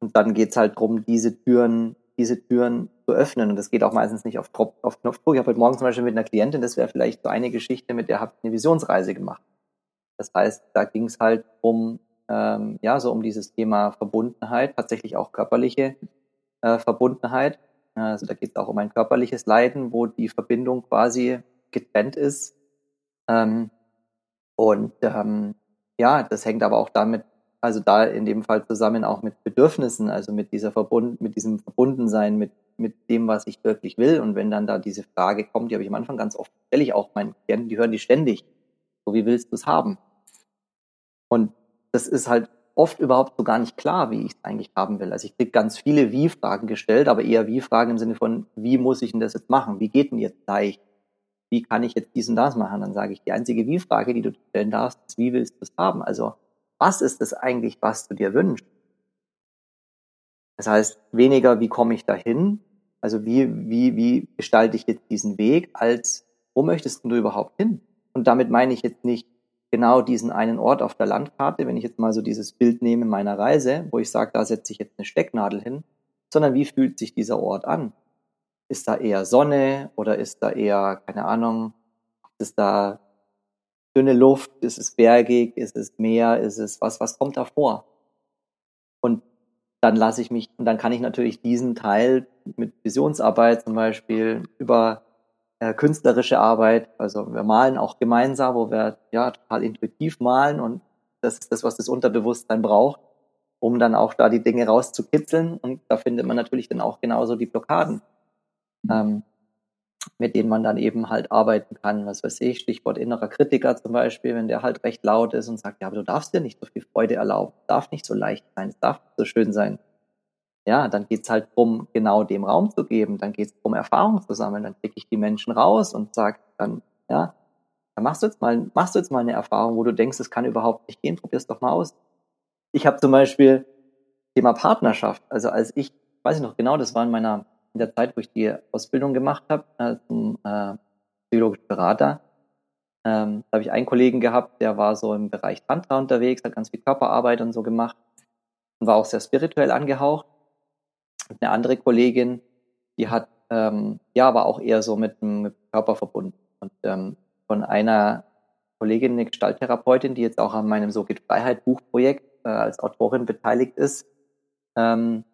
und dann geht's halt drum, diese Türen, diese Türen zu öffnen. Und das geht auch meistens nicht auf, Drop, auf Knopfdruck. Ich habe heute Morgen zum Beispiel mit einer Klientin, das wäre vielleicht so eine Geschichte, mit der habe ich eine Visionsreise gemacht. Das heißt, da ging es halt um, ähm, ja, so um dieses Thema Verbundenheit, tatsächlich auch körperliche äh, Verbundenheit. Also da geht es auch um ein körperliches Leiden, wo die Verbindung quasi getrennt ist. Ähm, und ähm, ja, das hängt aber auch damit also da in dem Fall zusammen auch mit Bedürfnissen, also mit dieser Verbund, mit diesem Verbundensein, mit, mit dem, was ich wirklich will. Und wenn dann da diese Frage kommt, die habe ich am Anfang ganz oft, stelle ich auch meinen Klienten, die hören die ständig. So, wie willst du es haben? Und das ist halt oft überhaupt so gar nicht klar, wie ich es eigentlich haben will. Also ich kriege ganz viele Wie-Fragen gestellt, aber eher Wie-Fragen im Sinne von, wie muss ich denn das jetzt machen? Wie geht denn jetzt leicht? Wie kann ich jetzt dies und das machen? Dann sage ich, die einzige Wie-Frage, die du stellen darfst, ist, wie willst du es haben? Also was ist es eigentlich, was du dir wünschst? Das heißt, weniger, wie komme ich dahin? Also wie, wie, wie gestalte ich jetzt diesen Weg, als wo möchtest du überhaupt hin? Und damit meine ich jetzt nicht genau diesen einen Ort auf der Landkarte, wenn ich jetzt mal so dieses Bild nehme meiner Reise, wo ich sage, da setze ich jetzt eine Stecknadel hin, sondern wie fühlt sich dieser Ort an? Ist da eher Sonne oder ist da eher, keine Ahnung, ist da dünne Luft, ist es bergig, ist es Meer, ist es was, was kommt da vor? Und dann lasse ich mich, und dann kann ich natürlich diesen Teil mit Visionsarbeit zum Beispiel über äh, künstlerische Arbeit, also wir malen auch gemeinsam, wo wir ja total intuitiv malen und das ist das, was das Unterbewusstsein braucht, um dann auch da die Dinge rauszukitzeln und da findet man natürlich dann auch genauso die Blockaden. Ähm, mit denen man dann eben halt arbeiten kann. Was weiß ich, Stichwort innerer Kritiker zum Beispiel, wenn der halt recht laut ist und sagt, ja, aber du darfst dir nicht so viel Freude erlauben, es darf nicht so leicht sein, es darf nicht so schön sein. Ja, dann geht's halt drum, genau dem Raum zu geben, dann geht's drum, Erfahrung zu sammeln, dann klicke ich die Menschen raus und sag dann, ja, dann machst du jetzt mal, machst du jetzt mal eine Erfahrung, wo du denkst, es kann überhaupt nicht gehen, probier's doch mal aus. Ich habe zum Beispiel Thema Partnerschaft, also als ich, weiß ich noch genau, das war in meiner in der Zeit, wo ich die Ausbildung gemacht habe äh, zum äh, psychologischen Berater, ähm, da habe ich einen Kollegen gehabt, der war so im Bereich Tantra unterwegs, hat ganz viel Körperarbeit und so gemacht und war auch sehr spirituell angehaucht. Und eine andere Kollegin, die hat ähm, ja, war auch eher so mit dem, mit dem Körper verbunden. Und ähm, von einer Kollegin, eine Gestalttherapeutin, die jetzt auch an meinem So geht Freiheit Buchprojekt äh, als Autorin beteiligt ist, ähm,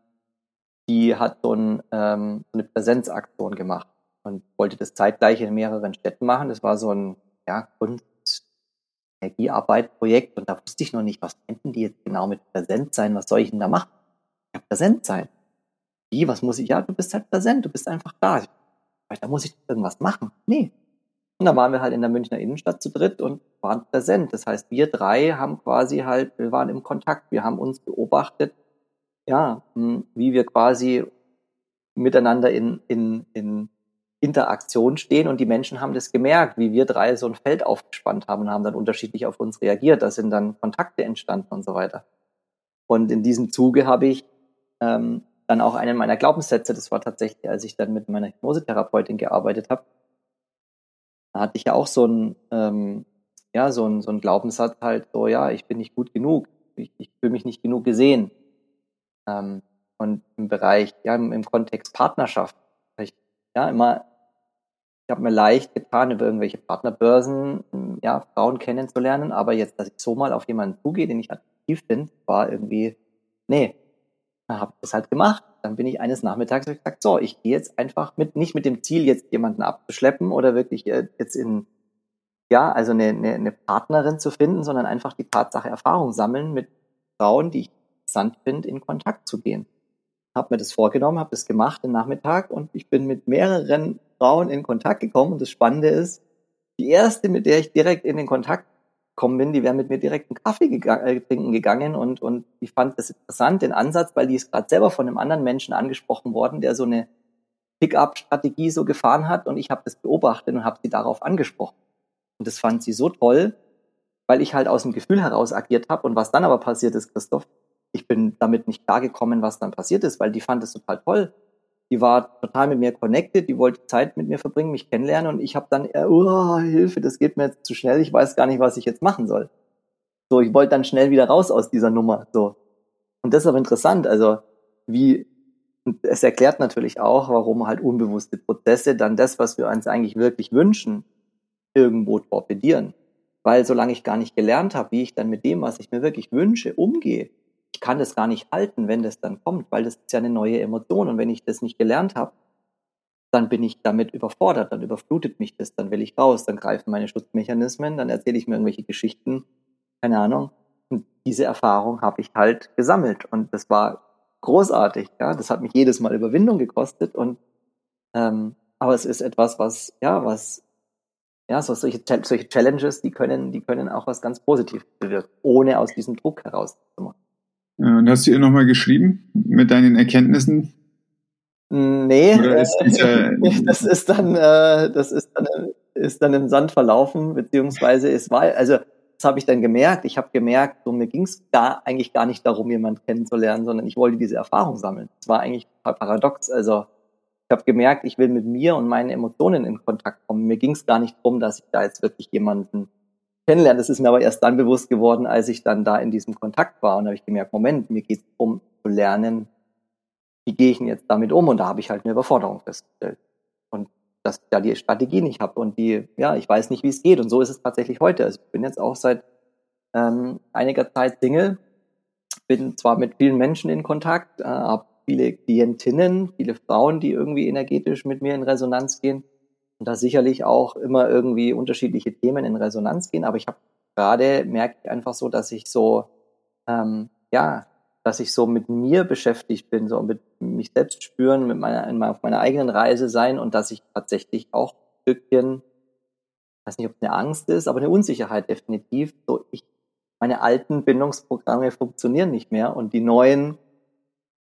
die hat so, ein, ähm, so eine Präsenzaktion gemacht. und wollte das zeitgleich in mehreren Städten machen. Das war so ein ja, Kunst Energiearbeit-Projekt und da wusste ich noch nicht, was meinten die jetzt genau mit präsent sein, was soll ich denn da machen? Ja, präsent sein. Wie, was muss ich? Ja, du bist halt präsent, du bist einfach da. Da muss ich irgendwas machen. Nee. Und da waren wir halt in der Münchner Innenstadt zu dritt und waren präsent. Das heißt, wir drei haben quasi halt, wir waren im Kontakt, wir haben uns beobachtet, ja, hm, wie wir quasi miteinander in, in, in Interaktion stehen und die Menschen haben das gemerkt, wie wir drei so ein Feld aufgespannt haben und haben dann unterschiedlich auf uns reagiert. Da sind dann Kontakte entstanden und so weiter. Und in diesem Zuge habe ich ähm, dann auch einen meiner Glaubenssätze, das war tatsächlich, als ich dann mit meiner Hypnosetherapeutin gearbeitet habe, da hatte ich ja auch so ein, ähm, ja, so ein, so ein Glaubenssatz halt, so, ja, ich bin nicht gut genug, ich, ich fühle mich nicht genug gesehen. Ähm, und im Bereich, ja, im, im Kontext Partnerschaft, ich ja immer habe mir leicht getan, über irgendwelche Partnerbörsen ja, Frauen kennenzulernen, aber jetzt, dass ich so mal auf jemanden zugehe, den ich attraktiv finde, war irgendwie, nee, dann habe ich das halt gemacht. Dann bin ich eines Nachmittags gesagt, so, ich gehe jetzt einfach mit, nicht mit dem Ziel, jetzt jemanden abzuschleppen oder wirklich äh, jetzt in, ja, also eine, eine, eine Partnerin zu finden, sondern einfach die Tatsache Erfahrung sammeln mit Frauen, die ich finde, in Kontakt zu gehen. Habe mir das vorgenommen, habe das gemacht den Nachmittag und ich bin mit mehreren Frauen in Kontakt gekommen. Und das Spannende ist, die erste, mit der ich direkt in den Kontakt gekommen bin, die wäre mit mir direkt einen Kaffee gegangen, äh, trinken gegangen und, und ich fand das interessant, den Ansatz, weil die ist gerade selber von einem anderen Menschen angesprochen worden, der so eine Pick-up-Strategie so gefahren hat und ich habe das beobachtet und habe sie darauf angesprochen. Und das fand sie so toll, weil ich halt aus dem Gefühl heraus agiert habe. Und was dann aber passiert ist, Christoph, ich bin damit nicht klargekommen, was dann passiert ist, weil die fand es total toll die war total mit mir connected, die wollte Zeit mit mir verbringen, mich kennenlernen und ich habe dann, oh, Hilfe, das geht mir jetzt zu schnell, ich weiß gar nicht, was ich jetzt machen soll. So, ich wollte dann schnell wieder raus aus dieser Nummer. So. Und das ist aber interessant, also wie, es erklärt natürlich auch, warum halt unbewusste Prozesse dann das, was wir uns eigentlich wirklich wünschen, irgendwo torpedieren. Weil solange ich gar nicht gelernt habe, wie ich dann mit dem, was ich mir wirklich wünsche, umgehe, ich kann das gar nicht halten, wenn das dann kommt, weil das ist ja eine neue Emotion. Und wenn ich das nicht gelernt habe, dann bin ich damit überfordert, dann überflutet mich das, dann will ich raus, dann greifen meine Schutzmechanismen, dann erzähle ich mir irgendwelche Geschichten, keine Ahnung. Und diese Erfahrung habe ich halt gesammelt und das war großartig. Ja, das hat mich jedes Mal Überwindung gekostet und ähm, aber es ist etwas, was ja was ja so solche, solche Challenges, die können die können auch was ganz Positives bewirken, ohne aus diesem Druck herauszumachen. Und hast du ihr nochmal geschrieben mit deinen Erkenntnissen? Nee, ist dieser, [LAUGHS] das ist dann, äh, das ist dann, ist dann im Sand verlaufen, beziehungsweise es war, also das habe ich dann gemerkt. Ich habe gemerkt, so mir ging es gar, eigentlich gar nicht darum, jemanden kennenzulernen, sondern ich wollte diese Erfahrung sammeln. Das war eigentlich paradox. Also ich habe gemerkt, ich will mit mir und meinen Emotionen in Kontakt kommen. Mir ging es gar nicht darum, dass ich da jetzt wirklich jemanden kennenlernen. Das ist mir aber erst dann bewusst geworden, als ich dann da in diesem Kontakt war. Und habe ich gemerkt, Moment, mir geht es darum zu lernen, wie gehe ich denn jetzt damit um? Und da habe ich halt eine Überforderung festgestellt. Und dass ich da die Strategie nicht habe und die, ja, ich weiß nicht, wie es geht. Und so ist es tatsächlich heute. Also ich bin jetzt auch seit ähm, einiger Zeit Single, bin zwar mit vielen Menschen in Kontakt, äh, habe viele Klientinnen, viele Frauen, die irgendwie energetisch mit mir in Resonanz gehen und da sicherlich auch immer irgendwie unterschiedliche Themen in Resonanz gehen. Aber ich habe gerade merke ich einfach so, dass ich so ähm, ja, dass ich so mit mir beschäftigt bin, so mit mich selbst spüren, mit meiner auf meiner eigenen Reise sein und dass ich tatsächlich auch ein Stückchen, weiß nicht, ob es eine Angst ist, aber eine Unsicherheit definitiv. So ich meine alten Bindungsprogramme funktionieren nicht mehr und die neuen,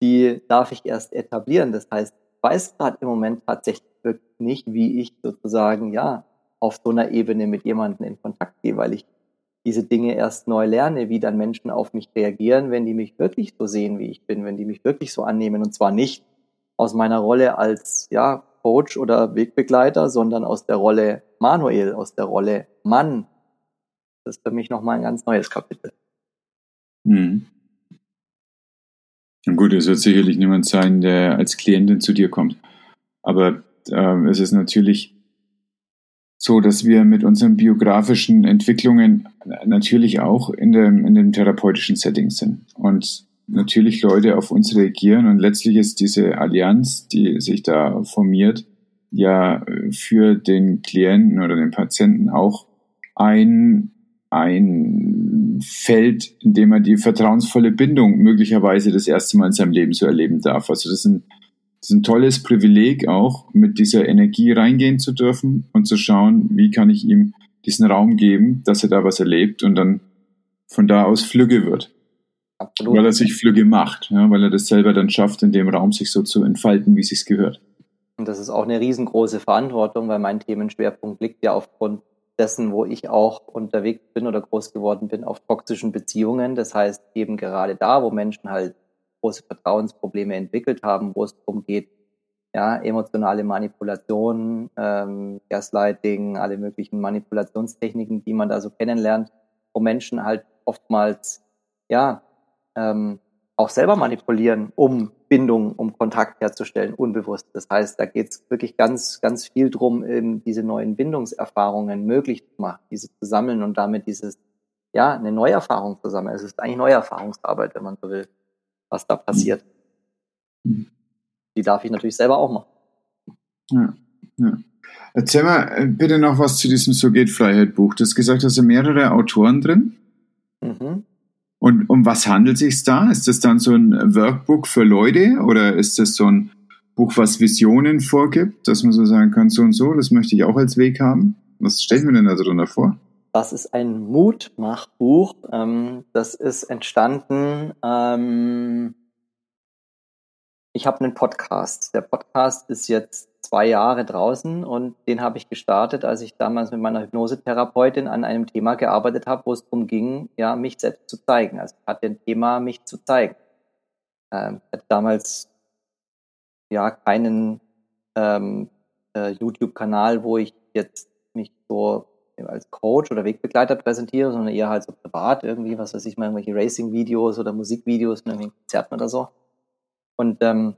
die darf ich erst etablieren. Das heißt, ich weiß gerade im Moment tatsächlich nicht, wie ich sozusagen, ja, auf so einer Ebene mit jemandem in Kontakt gehe, weil ich diese Dinge erst neu lerne, wie dann Menschen auf mich reagieren, wenn die mich wirklich so sehen, wie ich bin, wenn die mich wirklich so annehmen und zwar nicht aus meiner Rolle als, ja, Coach oder Wegbegleiter, sondern aus der Rolle Manuel, aus der Rolle Mann. Das ist für mich nochmal ein ganz neues Kapitel. Hm. Gut, es wird sicherlich niemand sein, der als Klientin zu dir kommt. Aber äh, es ist natürlich so, dass wir mit unseren biografischen Entwicklungen natürlich auch in dem, in dem therapeutischen Setting sind. Und natürlich Leute auf uns reagieren und letztlich ist diese Allianz, die sich da formiert, ja für den Klienten oder den Patienten auch ein, ein Feld, in dem er die vertrauensvolle Bindung möglicherweise das erste Mal in seinem Leben so erleben darf. Also das ist das ist ein tolles Privileg auch, mit dieser Energie reingehen zu dürfen und zu schauen, wie kann ich ihm diesen Raum geben, dass er da was erlebt und dann von da aus flügge wird. Absolut. Weil er sich flügge macht, ja, weil er das selber dann schafft, in dem Raum sich so zu entfalten, wie es sich gehört. Und das ist auch eine riesengroße Verantwortung, weil mein Themenschwerpunkt liegt ja aufgrund dessen, wo ich auch unterwegs bin oder groß geworden bin, auf toxischen Beziehungen. Das heißt, eben gerade da, wo Menschen halt große Vertrauensprobleme entwickelt haben, wo es darum geht, ja, emotionale Manipulation, ähm, Gaslighting, alle möglichen Manipulationstechniken, die man da so kennenlernt, wo Menschen halt oftmals, ja, ähm, auch selber manipulieren, um Bindung, um Kontakt herzustellen, unbewusst. Das heißt, da geht es wirklich ganz, ganz viel drum, eben diese neuen Bindungserfahrungen möglich zu machen, diese zu sammeln und damit dieses, ja, eine Neuerfahrung zu sammeln. Es ist eigentlich Neuerfahrungsarbeit, wenn man so will, was da passiert. Die darf ich natürlich selber auch machen. Ja, ja. Erzähl mal äh, bitte noch was zu diesem So geht Freiheit Buch. Du hast gesagt, da sind mehrere Autoren drin. Mhm. Und um was handelt es sich da? Ist das dann so ein Workbook für Leute oder ist das so ein Buch, was Visionen vorgibt, dass man so sagen kann, so und so, das möchte ich auch als Weg haben? Was stellt mir denn da drunter vor? Das ist ein Mutmachbuch. Ähm, das ist entstanden. Ähm, ich habe einen Podcast. Der Podcast ist jetzt zwei Jahre draußen und den habe ich gestartet, als ich damals mit meiner Hypnosetherapeutin an einem Thema gearbeitet habe, wo es darum ging, ja, mich selbst zu zeigen. Also ich hatte ein Thema, mich zu zeigen. Ähm, hatte damals ja keinen ähm, äh, YouTube-Kanal, wo ich jetzt mich so als Coach oder Wegbegleiter präsentiere, sondern eher halt so privat irgendwie, was weiß ich mal, irgendwelche Racing-Videos oder Musikvideos in irgendwelchen Konzerten oder so. Und ähm,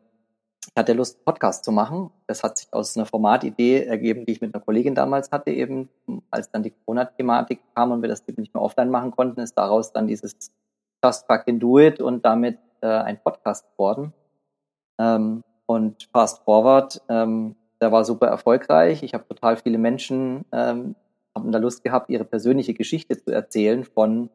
ich hatte Lust, einen Podcast zu machen. Das hat sich aus einer Formatidee ergeben, die ich mit einer Kollegin damals hatte, eben als dann die Corona-Thematik kam und wir das eben nicht mehr offline machen konnten, ist daraus dann dieses Just Fucking Do It und damit äh, ein Podcast geworden. Ähm, und Fast Forward, ähm, der war super erfolgreich. Ich habe total viele Menschen, ähm, haben da Lust gehabt, ihre persönliche Geschichte zu erzählen von,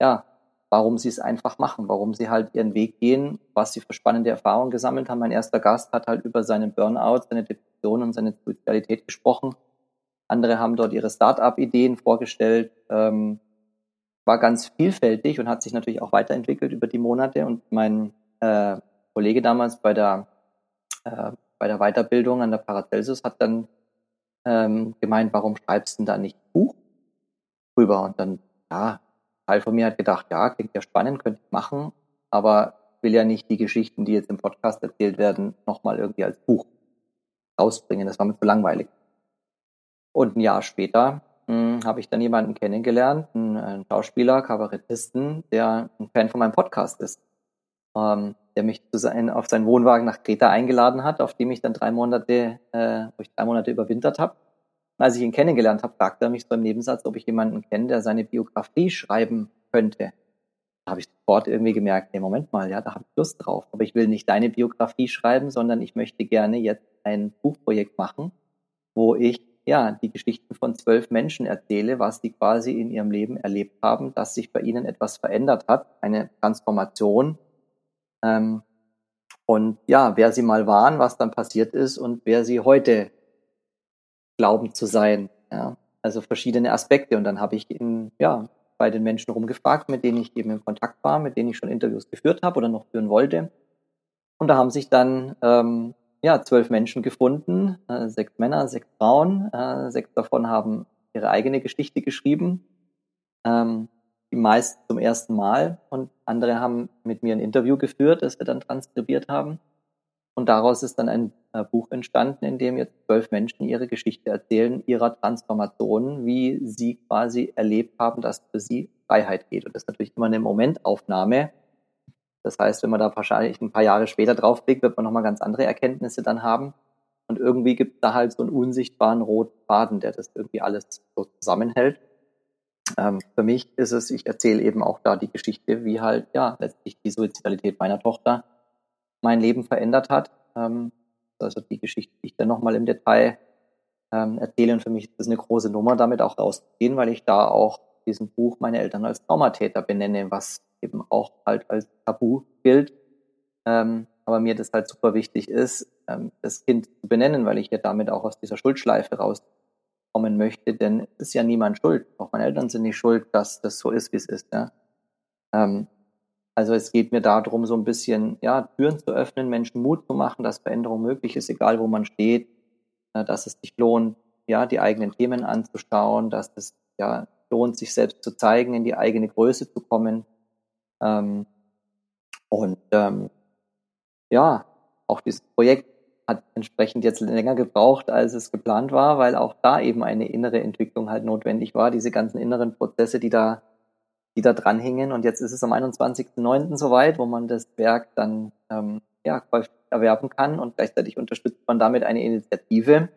ja, warum sie es einfach machen, warum sie halt ihren Weg gehen, was sie für spannende Erfahrungen gesammelt haben. Mein erster Gast hat halt über seinen Burnout, seine Depression und seine Suizidalität gesprochen. Andere haben dort ihre Start-up-Ideen vorgestellt. Ähm, war ganz vielfältig und hat sich natürlich auch weiterentwickelt über die Monate. Und mein äh, Kollege damals bei der, äh, bei der Weiterbildung an der Paracelsus hat dann ähm, gemeint, warum schreibst du denn da nicht ein Buch drüber? Und dann, ja, Teil von mir hat gedacht, ja, klingt ja spannend, könnte ich machen, aber will ja nicht die Geschichten, die jetzt im Podcast erzählt werden, nochmal irgendwie als Buch rausbringen. Das war mir zu langweilig. Und ein Jahr später hm, habe ich dann jemanden kennengelernt, einen, einen, Schauspieler, Kabarettisten, der ein Fan von meinem Podcast ist, ähm, der mich zu sein, auf seinen Wohnwagen nach Kreta eingeladen hat, auf dem ich dann drei Monate, äh, wo ich drei Monate überwintert habe als ich ihn kennengelernt habe, fragte er mich so im Nebensatz, ob ich jemanden kenne, der seine Biografie schreiben könnte. Da habe ich sofort irgendwie gemerkt, nee, Moment mal, ja, da habe ich Lust drauf. Aber ich will nicht deine Biografie schreiben, sondern ich möchte gerne jetzt ein Buchprojekt machen, wo ich ja die Geschichten von zwölf Menschen erzähle, was sie quasi in ihrem Leben erlebt haben, dass sich bei ihnen etwas verändert hat, eine Transformation. Ähm, und ja, wer sie mal waren, was dann passiert ist und wer sie heute glauben zu sein. Ja? Also verschiedene Aspekte. Und dann habe ich in, ja, bei den Menschen rumgefragt, mit denen ich eben in Kontakt war, mit denen ich schon Interviews geführt habe oder noch führen wollte. Und da haben sich dann ähm, ja, zwölf Menschen gefunden, äh, sechs Männer, sechs Frauen. Äh, sechs davon haben ihre eigene Geschichte geschrieben. Ähm, die meisten zum ersten Mal und andere haben mit mir ein Interview geführt, das wir dann transkribiert haben. Und daraus ist dann ein äh, Buch entstanden, in dem jetzt zwölf Menschen ihre Geschichte erzählen, ihrer Transformation, wie sie quasi erlebt haben, dass für sie Freiheit geht. Und das ist natürlich immer eine Momentaufnahme. Das heißt, wenn man da wahrscheinlich ein paar Jahre später draufblickt, wird man nochmal ganz andere Erkenntnisse dann haben. Und irgendwie gibt es da halt so einen unsichtbaren roten Faden, der das irgendwie alles so zusammenhält. Ähm, für mich ist es, ich erzähle eben auch da die Geschichte, wie halt, ja, letztlich die Suizidalität meiner Tochter mein Leben verändert hat. Ähm, also die Geschichte, die ich dann nochmal im Detail ähm, erzähle. Und für mich ist das eine große Nummer, damit auch rauszugehen, weil ich da auch diesem Buch meine Eltern als Traumatäter benenne, was eben auch halt als Tabu gilt. Ähm, aber mir das halt super wichtig ist, ähm, das Kind zu benennen, weil ich ja damit auch aus dieser Schuldschleife rauskommen möchte, denn es ist ja niemand schuld. Auch meine Eltern sind nicht schuld, dass das so ist, wie es ist. Ja? Ähm, also es geht mir darum, so ein bisschen ja, Türen zu öffnen, Menschen Mut zu machen, dass Veränderung möglich ist, egal wo man steht, äh, dass es sich lohnt, ja, die eigenen Themen anzuschauen, dass es ja lohnt, sich selbst zu zeigen, in die eigene Größe zu kommen. Ähm, und ähm, ja, auch dieses Projekt hat entsprechend jetzt länger gebraucht, als es geplant war, weil auch da eben eine innere Entwicklung halt notwendig war, diese ganzen inneren Prozesse, die da, die da dranhingen. Und jetzt ist es am 21.09. soweit, wo man das Werk dann ähm, ja, erwerben kann und gleichzeitig unterstützt man damit eine Initiative,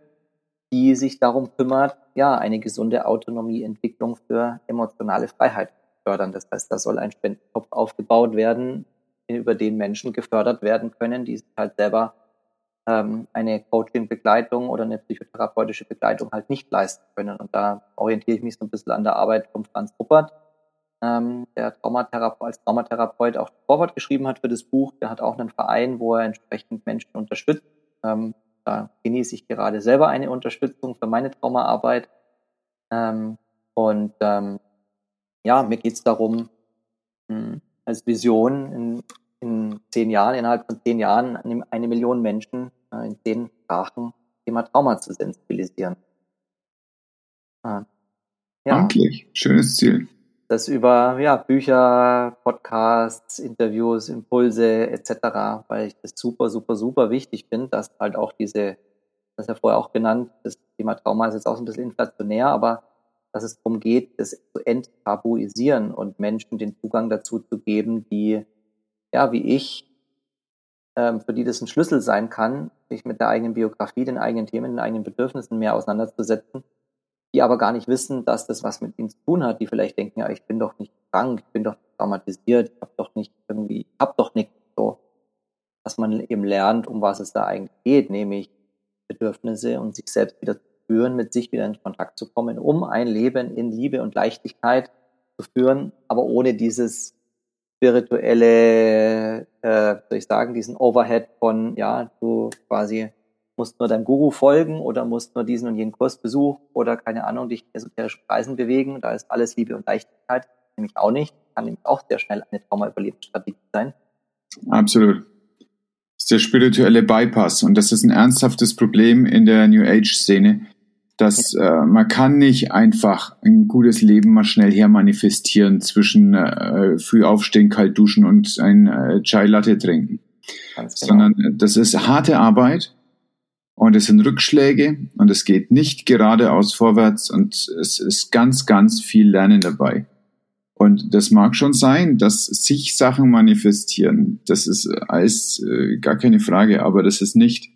die sich darum kümmert, ja, eine gesunde Autonomieentwicklung für emotionale Freiheit fördern. Das heißt, da soll ein Spendenkopf aufgebaut werden, über den Menschen gefördert werden können, die sich halt selber ähm, eine Coaching-Begleitung oder eine psychotherapeutische Begleitung halt nicht leisten können. Und da orientiere ich mich so ein bisschen an der Arbeit von Franz Ruppert, ähm, der Traumatherapeut, als Traumatherapeut auch Vorwort geschrieben hat für das Buch. Der hat auch einen Verein, wo er entsprechend Menschen unterstützt. Ähm, da genieße ich gerade selber eine Unterstützung für meine Traumaarbeit. Ähm, und ähm, ja, mir geht es darum, mh, hm, als Vision in, in zehn Jahren, innerhalb von zehn Jahren eine Million Menschen äh, in zehn Sprachen Thema Trauma zu sensibilisieren. Ah. Ja. Amtlich, schönes Ziel. Das über ja, Bücher, Podcasts, Interviews, Impulse etc., weil ich das super, super, super wichtig finde, dass halt auch diese, das ja vorher auch genannt, das Thema Trauma ist jetzt auch so ein bisschen inflationär, aber dass es darum geht, das zu enttabuisieren und Menschen den Zugang dazu zu geben, die, ja, wie ich, ähm, für die das ein Schlüssel sein kann, sich mit der eigenen Biografie, den eigenen Themen, den eigenen Bedürfnissen mehr auseinanderzusetzen, die aber gar nicht wissen, dass das was mit ihnen zu tun hat, die vielleicht denken, ja, ich bin doch nicht krank, ich bin doch traumatisiert, ich habe doch nicht irgendwie, ich habe doch nichts so, dass man eben lernt, um was es da eigentlich geht, nämlich Bedürfnisse und sich selbst wieder zu führen, mit sich wieder in Kontakt zu kommen, um ein Leben in Liebe und Leichtigkeit zu führen, aber ohne dieses spirituelle, äh, soll ich sagen, diesen Overhead von, ja, du quasi musst nur deinem Guru folgen oder musst nur diesen und jenen Kurs besuchen oder keine Ahnung, dich esoterischen Kreisen bewegen. Da ist alles Liebe und Leichtigkeit. Nämlich auch nicht. Kann nämlich auch sehr schnell eine Trauma-Überlebensstrategie sein. Absolut ist der spirituelle Bypass. Und das ist ein ernsthaftes Problem in der New Age-Szene, dass äh, man kann nicht einfach ein gutes Leben mal schnell her manifestieren zwischen äh, früh aufstehen, kalt duschen und ein äh, Chai Latte trinken. Genau. Sondern äh, das ist harte Arbeit und es sind Rückschläge und es geht nicht geradeaus vorwärts und es ist ganz, ganz viel Lernen dabei. Und das mag schon sein, dass sich Sachen manifestieren. Das ist alles äh, gar keine Frage, aber das ist nicht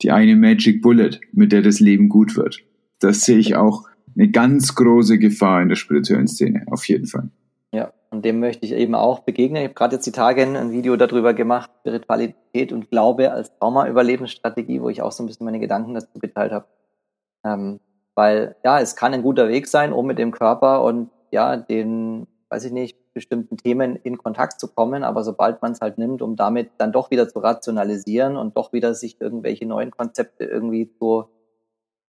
die eine Magic Bullet, mit der das Leben gut wird. Das sehe ich auch eine ganz große Gefahr in der spirituellen Szene, auf jeden Fall. Ja, und dem möchte ich eben auch begegnen. Ich habe gerade jetzt die Tage ein Video darüber gemacht, Spiritualität und Glaube als Trauma-Überlebensstrategie, wo ich auch so ein bisschen meine Gedanken dazu geteilt habe. Ähm, weil ja, es kann ein guter Weg sein, um mit dem Körper und ja, den weiß ich nicht, bestimmten Themen in Kontakt zu kommen, aber sobald man es halt nimmt, um damit dann doch wieder zu rationalisieren und doch wieder sich irgendwelche neuen Konzepte irgendwie zu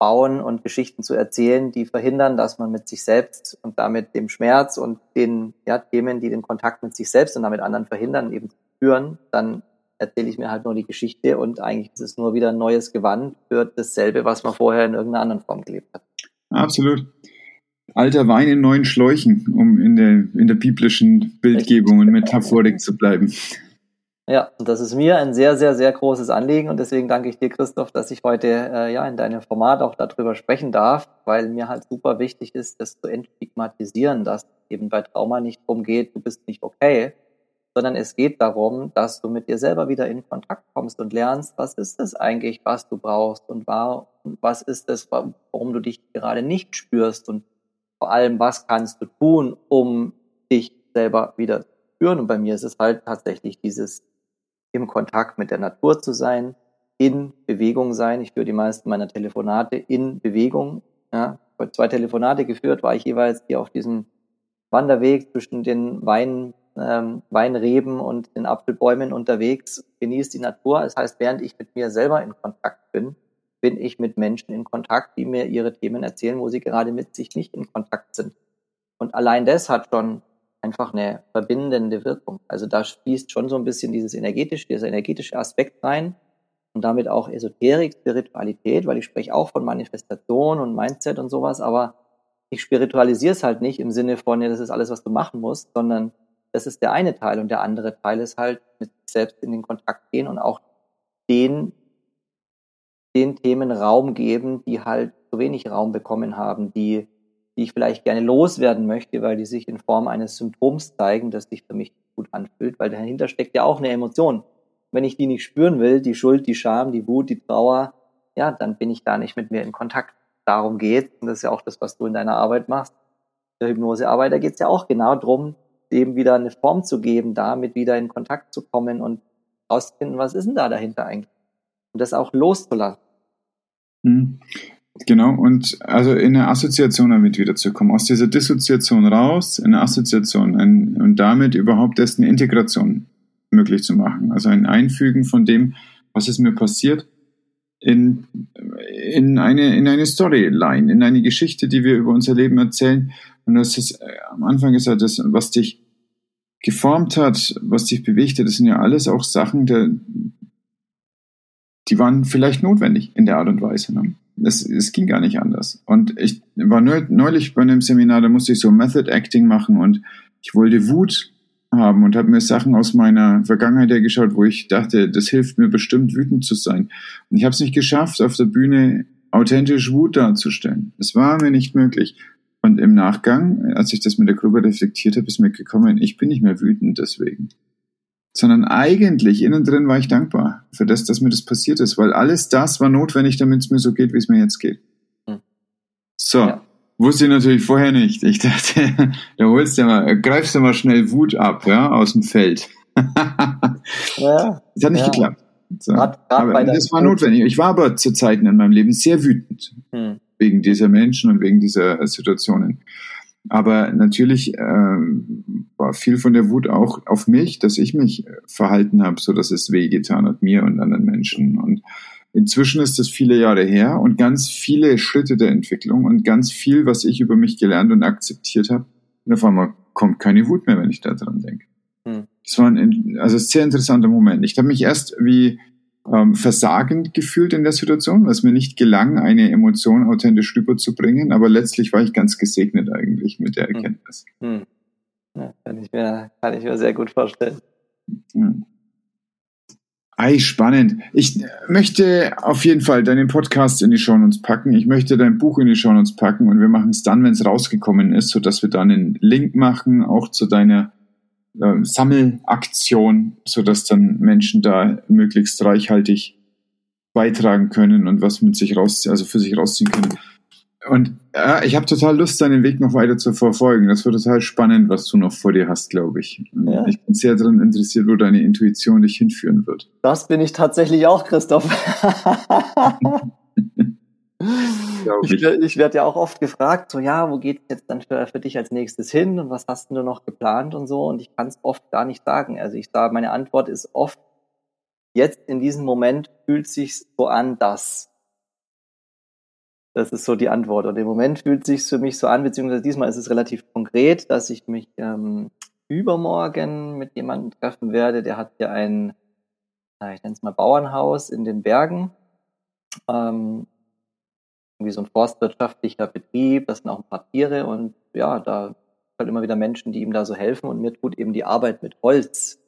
bauen und Geschichten zu erzählen, die verhindern, dass man mit sich selbst und damit dem Schmerz und den ja, Themen, die den Kontakt mit sich selbst und damit anderen verhindern, eben führen, dann erzähle ich mir halt nur die Geschichte und eigentlich ist es nur wieder ein neues Gewand für dasselbe, was man vorher in irgendeiner anderen Form gelebt hat. Absolut alter Wein in neuen Schläuchen, um in der, in der biblischen Bildgebung und Metaphorik zu bleiben. Ja, das ist mir ein sehr, sehr, sehr großes Anliegen und deswegen danke ich dir, Christoph, dass ich heute äh, ja in deinem Format auch darüber sprechen darf, weil mir halt super wichtig ist, das zu entstigmatisieren, dass eben bei Trauma nicht darum geht, du bist nicht okay, sondern es geht darum, dass du mit dir selber wieder in Kontakt kommst und lernst, was ist es eigentlich, was du brauchst und war, was ist es, warum du dich gerade nicht spürst und vor allem, was kannst du tun, um dich selber wieder zu führen? Und bei mir ist es halt tatsächlich dieses im Kontakt mit der Natur zu sein, in Bewegung sein. Ich führe die meisten meiner Telefonate in Bewegung. Ja, zwei Telefonate geführt war ich jeweils hier auf diesem Wanderweg zwischen den Wein, ähm, Weinreben und den Apfelbäumen unterwegs, genieße die Natur. Das heißt, während ich mit mir selber in Kontakt bin, bin ich mit Menschen in Kontakt, die mir ihre Themen erzählen, wo sie gerade mit sich nicht in Kontakt sind. Und allein das hat schon einfach eine verbindende Wirkung. Also da fließt schon so ein bisschen dieses energetische, dieser energetische Aspekt rein und damit auch Esoterik, Spiritualität, weil ich spreche auch von Manifestation und Mindset und sowas, aber ich spiritualisiere es halt nicht im Sinne von, ja, das ist alles, was du machen musst, sondern das ist der eine Teil und der andere Teil ist halt mit sich selbst in den Kontakt gehen und auch den, den Themen Raum geben, die halt zu wenig Raum bekommen haben, die, die ich vielleicht gerne loswerden möchte, weil die sich in Form eines Symptoms zeigen, das sich für mich gut anfühlt, weil dahinter steckt ja auch eine Emotion. Wenn ich die nicht spüren will, die Schuld, die Scham, die Wut, die Trauer, ja, dann bin ich da nicht mit mir in Kontakt. Darum geht, und das ist ja auch das, was du in deiner Arbeit machst, der Hypnosearbeit, da geht es ja auch genau darum, dem wieder eine Form zu geben, damit wieder in Kontakt zu kommen und rauszufinden, was ist denn da dahinter eigentlich? Und das auch loszulassen. Genau, und also in eine Assoziation damit wiederzukommen, aus dieser Dissoziation raus, in eine Assoziation ein, und damit überhaupt erst eine Integration möglich zu machen. Also ein Einfügen von dem, was ist mir passiert, in, in, eine, in eine Storyline, in eine Geschichte, die wir über unser Leben erzählen. Und das ist äh, am Anfang gesagt, das, was dich geformt hat, was dich bewegt hat, das sind ja alles auch Sachen, der, die waren vielleicht notwendig in der Art und Weise. Ne? Es, es ging gar nicht anders. Und ich war neulich bei einem Seminar, da musste ich so Method Acting machen und ich wollte Wut haben und habe mir Sachen aus meiner Vergangenheit hergeschaut, wo ich dachte, das hilft mir bestimmt, wütend zu sein. Und ich habe es nicht geschafft, auf der Bühne authentisch Wut darzustellen. Es war mir nicht möglich. Und im Nachgang, als ich das mit der Gruppe reflektiert habe, ist mir gekommen, ich bin nicht mehr wütend deswegen. Sondern eigentlich innen drin war ich dankbar für das, dass mir das passiert ist, weil alles das war notwendig, damit es mir so geht, wie es mir jetzt geht. Hm. So. Ja. Wusste ich natürlich vorher nicht. Ich dachte, [LAUGHS] da holst du mal, greifst du mal schnell Wut ab, ja, aus dem Feld. [LAUGHS] ja, das hat nicht ja. geklappt. So. Grad, grad aber das war notwendig. Ich war aber zu Zeiten in meinem Leben sehr wütend. Hm. Wegen dieser Menschen und wegen dieser Situationen. Aber natürlich äh, war viel von der Wut auch auf mich, dass ich mich verhalten habe, so dass es wehgetan hat, mir und anderen Menschen. Und Inzwischen ist das viele Jahre her und ganz viele Schritte der Entwicklung und ganz viel, was ich über mich gelernt und akzeptiert habe. Und auf einmal kommt keine Wut mehr, wenn ich da dran denke. Hm. Das war ein, also ein sehr interessanter Moment. Ich habe mich erst wie ähm, versagend gefühlt in der Situation, was mir nicht gelang, eine Emotion authentisch rüberzubringen, aber letztlich war ich ganz gesegnet eigentlich mit der hm. Erkenntnis. Hm. Ja, kann, ich mir, kann ich mir sehr gut vorstellen. Ja. Ei, spannend. Ich möchte auf jeden Fall deinen Podcast in die Show Notes packen. Ich möchte dein Buch in die Show Notes packen und wir machen es dann, wenn es rausgekommen ist, sodass wir dann einen Link machen, auch zu deiner äh, Sammelaktion, sodass dann Menschen da möglichst reichhaltig beitragen können und was mit sich raus, also für sich rausziehen können. Und ja, ich habe total Lust, deinen Weg noch weiter zu verfolgen. Das wird total spannend, was du noch vor dir hast, glaube ich. Ja. Ich bin sehr daran interessiert, wo deine Intuition dich hinführen wird. Das bin ich tatsächlich auch, Christoph. [LAUGHS] [LAUGHS] ich, ich. werde ja auch oft gefragt, so ja, wo geht es jetzt dann für, für dich als nächstes hin und was hast du noch geplant und so und ich kann es oft gar nicht sagen. Also ich sage, meine Antwort ist oft, jetzt in diesem Moment fühlt sich so an, dass das ist so die Antwort. Und im Moment fühlt es sich für mich so an, beziehungsweise diesmal ist es relativ konkret, dass ich mich ähm, übermorgen mit jemandem treffen werde. Der hat hier ein, ich nenne es mal Bauernhaus in den Bergen. Ähm, irgendwie so ein forstwirtschaftlicher Betrieb, das sind auch ein paar Tiere und ja, da halt immer wieder Menschen, die ihm da so helfen und mir tut eben die Arbeit mit Holz.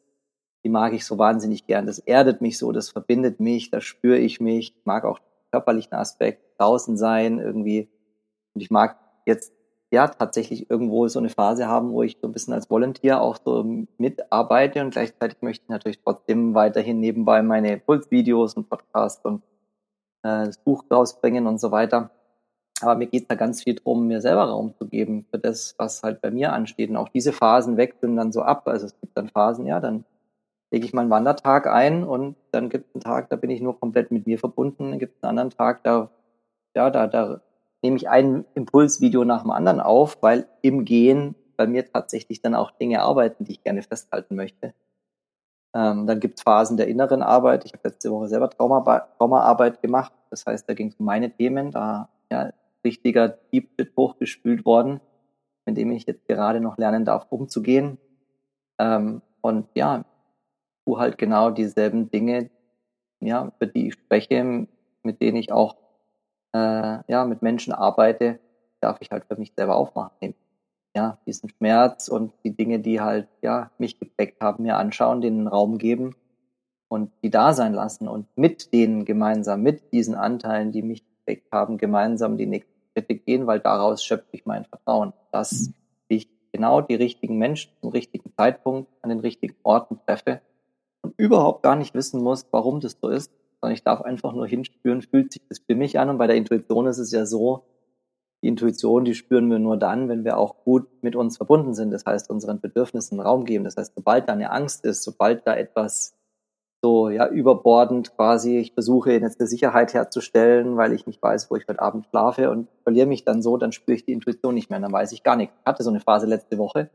Die mag ich so wahnsinnig gern. Das erdet mich so, das verbindet mich, da spüre ich mich. Ich mag auch körperlichen Aspekt, draußen sein irgendwie. Und ich mag jetzt ja tatsächlich irgendwo so eine Phase haben, wo ich so ein bisschen als Volunteer auch so mitarbeite und gleichzeitig möchte ich natürlich trotzdem weiterhin nebenbei meine Pulsvideos und Podcasts und äh, das Buch rausbringen und so weiter. Aber mir geht da ganz viel drum, mir selber Raum zu geben für das, was halt bei mir ansteht. Und auch diese Phasen wechseln dann so ab. Also es gibt dann Phasen, ja, dann lege ich meinen Wandertag ein und dann gibt es einen Tag, da bin ich nur komplett mit mir verbunden. Dann gibt es einen anderen Tag, da, ja, da, da nehme ich ein Impulsvideo nach dem anderen auf, weil im Gehen bei mir tatsächlich dann auch Dinge arbeiten, die ich gerne festhalten möchte. Ähm, dann gibt es Phasen der inneren Arbeit. Ich habe letzte Woche selber Trauma Traumaarbeit gemacht. Das heißt, da ging es um meine Themen. Da ja richtiger Deep Shit hochgespült worden, mit dem ich jetzt gerade noch lernen darf, umzugehen. Ähm, und ja, tu halt genau dieselben Dinge, ja, für die ich spreche, mit denen ich auch äh, ja, mit Menschen arbeite, darf ich halt für mich selber aufmachen ja, diesen Schmerz und die Dinge, die halt, ja, mich geprägt haben, mir anschauen, denen Raum geben und die da sein lassen und mit denen gemeinsam, mit diesen Anteilen, die mich geprägt haben, gemeinsam die nächsten Schritte gehen, weil daraus schöpfe ich mein Vertrauen, dass ich genau die richtigen Menschen zum richtigen Zeitpunkt an den richtigen Orten treffe und überhaupt gar nicht wissen muss, warum das so ist, sondern ich darf einfach nur hinspüren, fühlt sich das für mich an und bei der Intuition ist es ja so, die Intuition, die spüren wir nur dann, wenn wir auch gut mit uns verbunden sind. Das heißt, unseren Bedürfnissen Raum geben. Das heißt, sobald da eine Angst ist, sobald da etwas so ja überbordend quasi, ich versuche jetzt eine Sicherheit herzustellen, weil ich nicht weiß, wo ich heute Abend schlafe und verliere mich dann so, dann spüre ich die Intuition nicht mehr, dann weiß ich gar nichts. Ich hatte so eine Phase letzte Woche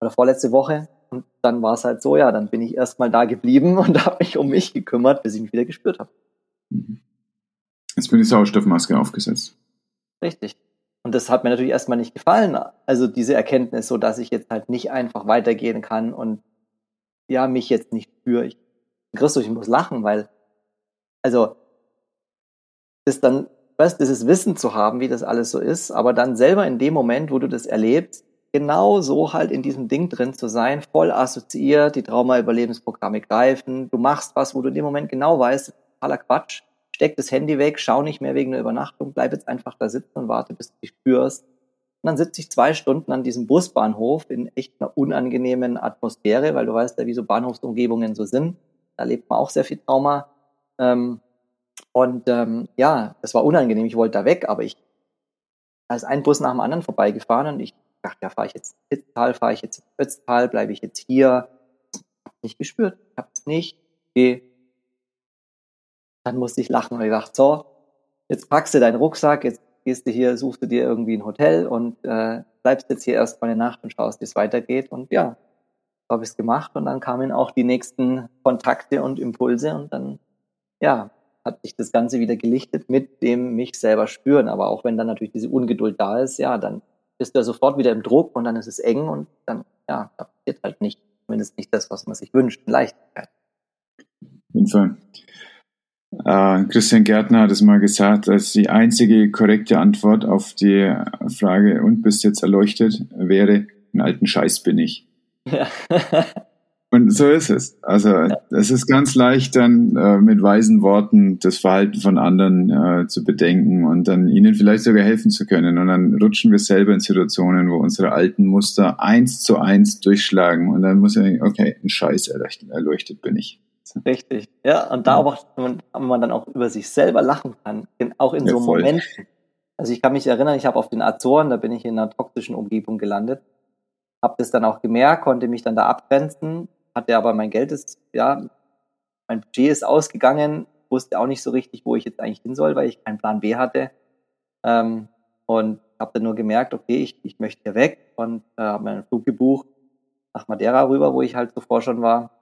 oder vorletzte Woche und dann war es halt so, ja, dann bin ich erstmal da geblieben [LAUGHS] und habe mich um mich gekümmert, bis ich mich wieder gespürt habe. Mhm. Jetzt bin ich Sauerstoffmaske aufgesetzt. Richtig. Und das hat mir natürlich erstmal nicht gefallen. Also diese Erkenntnis, so dass ich jetzt halt nicht einfach weitergehen kann und ja, mich jetzt nicht spüre. Ich, Christus, ich muss lachen, weil, also, das dann, weißt, dieses Wissen zu haben, wie das alles so ist, aber dann selber in dem Moment, wo du das erlebst, genau so halt in diesem Ding drin zu sein, voll assoziiert, die Trauma-Überlebensprogramme greifen, du machst was, wo du in dem Moment genau weißt, totaler Quatsch, steck das Handy weg, schau nicht mehr wegen der Übernachtung, bleib jetzt einfach da sitzen und warte, bis du dich spürst. Und dann sitze ich zwei Stunden an diesem Busbahnhof in echt einer unangenehmen Atmosphäre, weil du weißt ja, wie so Bahnhofsumgebungen so sind. Da lebt man auch sehr viel Trauma. Ähm, und ähm, ja, es war unangenehm, ich wollte da weg, aber ich, da ist ein Bus nach dem anderen vorbeigefahren und ich dachte, ja, fahre ich jetzt ins Pitztal, fahre ich jetzt ins Ötztal, bleibe ich jetzt hier? Nicht gespürt, ich habe es nicht dann musste ich lachen und ich dachte, so, jetzt packst du deinen Rucksack, jetzt gehst du hier, suchst du dir irgendwie ein Hotel und äh, bleibst jetzt hier erst mal eine Nacht und schaust, wie es weitergeht. Und ja, so habe ich es gemacht und dann kamen auch die nächsten Kontakte und Impulse und dann, ja, hat sich das Ganze wieder gelichtet mit dem mich selber spüren. Aber auch wenn dann natürlich diese Ungeduld da ist, ja, dann bist du ja sofort wieder im Druck und dann ist es eng und dann, ja, da passiert halt nicht, zumindest nicht das, was man sich wünscht, Leichtigkeit. Auf jeden Fall. Äh, Christian Gärtner hat es mal gesagt, dass die einzige korrekte Antwort auf die Frage, und bist jetzt erleuchtet, wäre, einen alten Scheiß bin ich. Ja. [LAUGHS] und so ist es. Also es ist ganz leicht dann äh, mit weisen Worten das Verhalten von anderen äh, zu bedenken und dann ihnen vielleicht sogar helfen zu können. Und dann rutschen wir selber in Situationen, wo unsere alten Muster eins zu eins durchschlagen und dann muss ich okay, ein Scheiß erleuchtet, erleuchtet bin ich. Richtig, ja. Und da auch, wenn man dann auch über sich selber lachen kann, auch in ja, so voll. Momenten. Also ich kann mich erinnern, ich habe auf den Azoren, da bin ich in einer toxischen Umgebung gelandet, habe das dann auch gemerkt, konnte mich dann da abgrenzen, hatte aber mein Geld ist, ja, mein Budget ist ausgegangen, wusste auch nicht so richtig, wo ich jetzt eigentlich hin soll, weil ich keinen Plan B hatte. Ähm, und habe dann nur gemerkt, okay, ich, ich möchte hier weg und äh, habe mir einen Flug gebucht nach Madeira rüber, wo ich halt zuvor schon war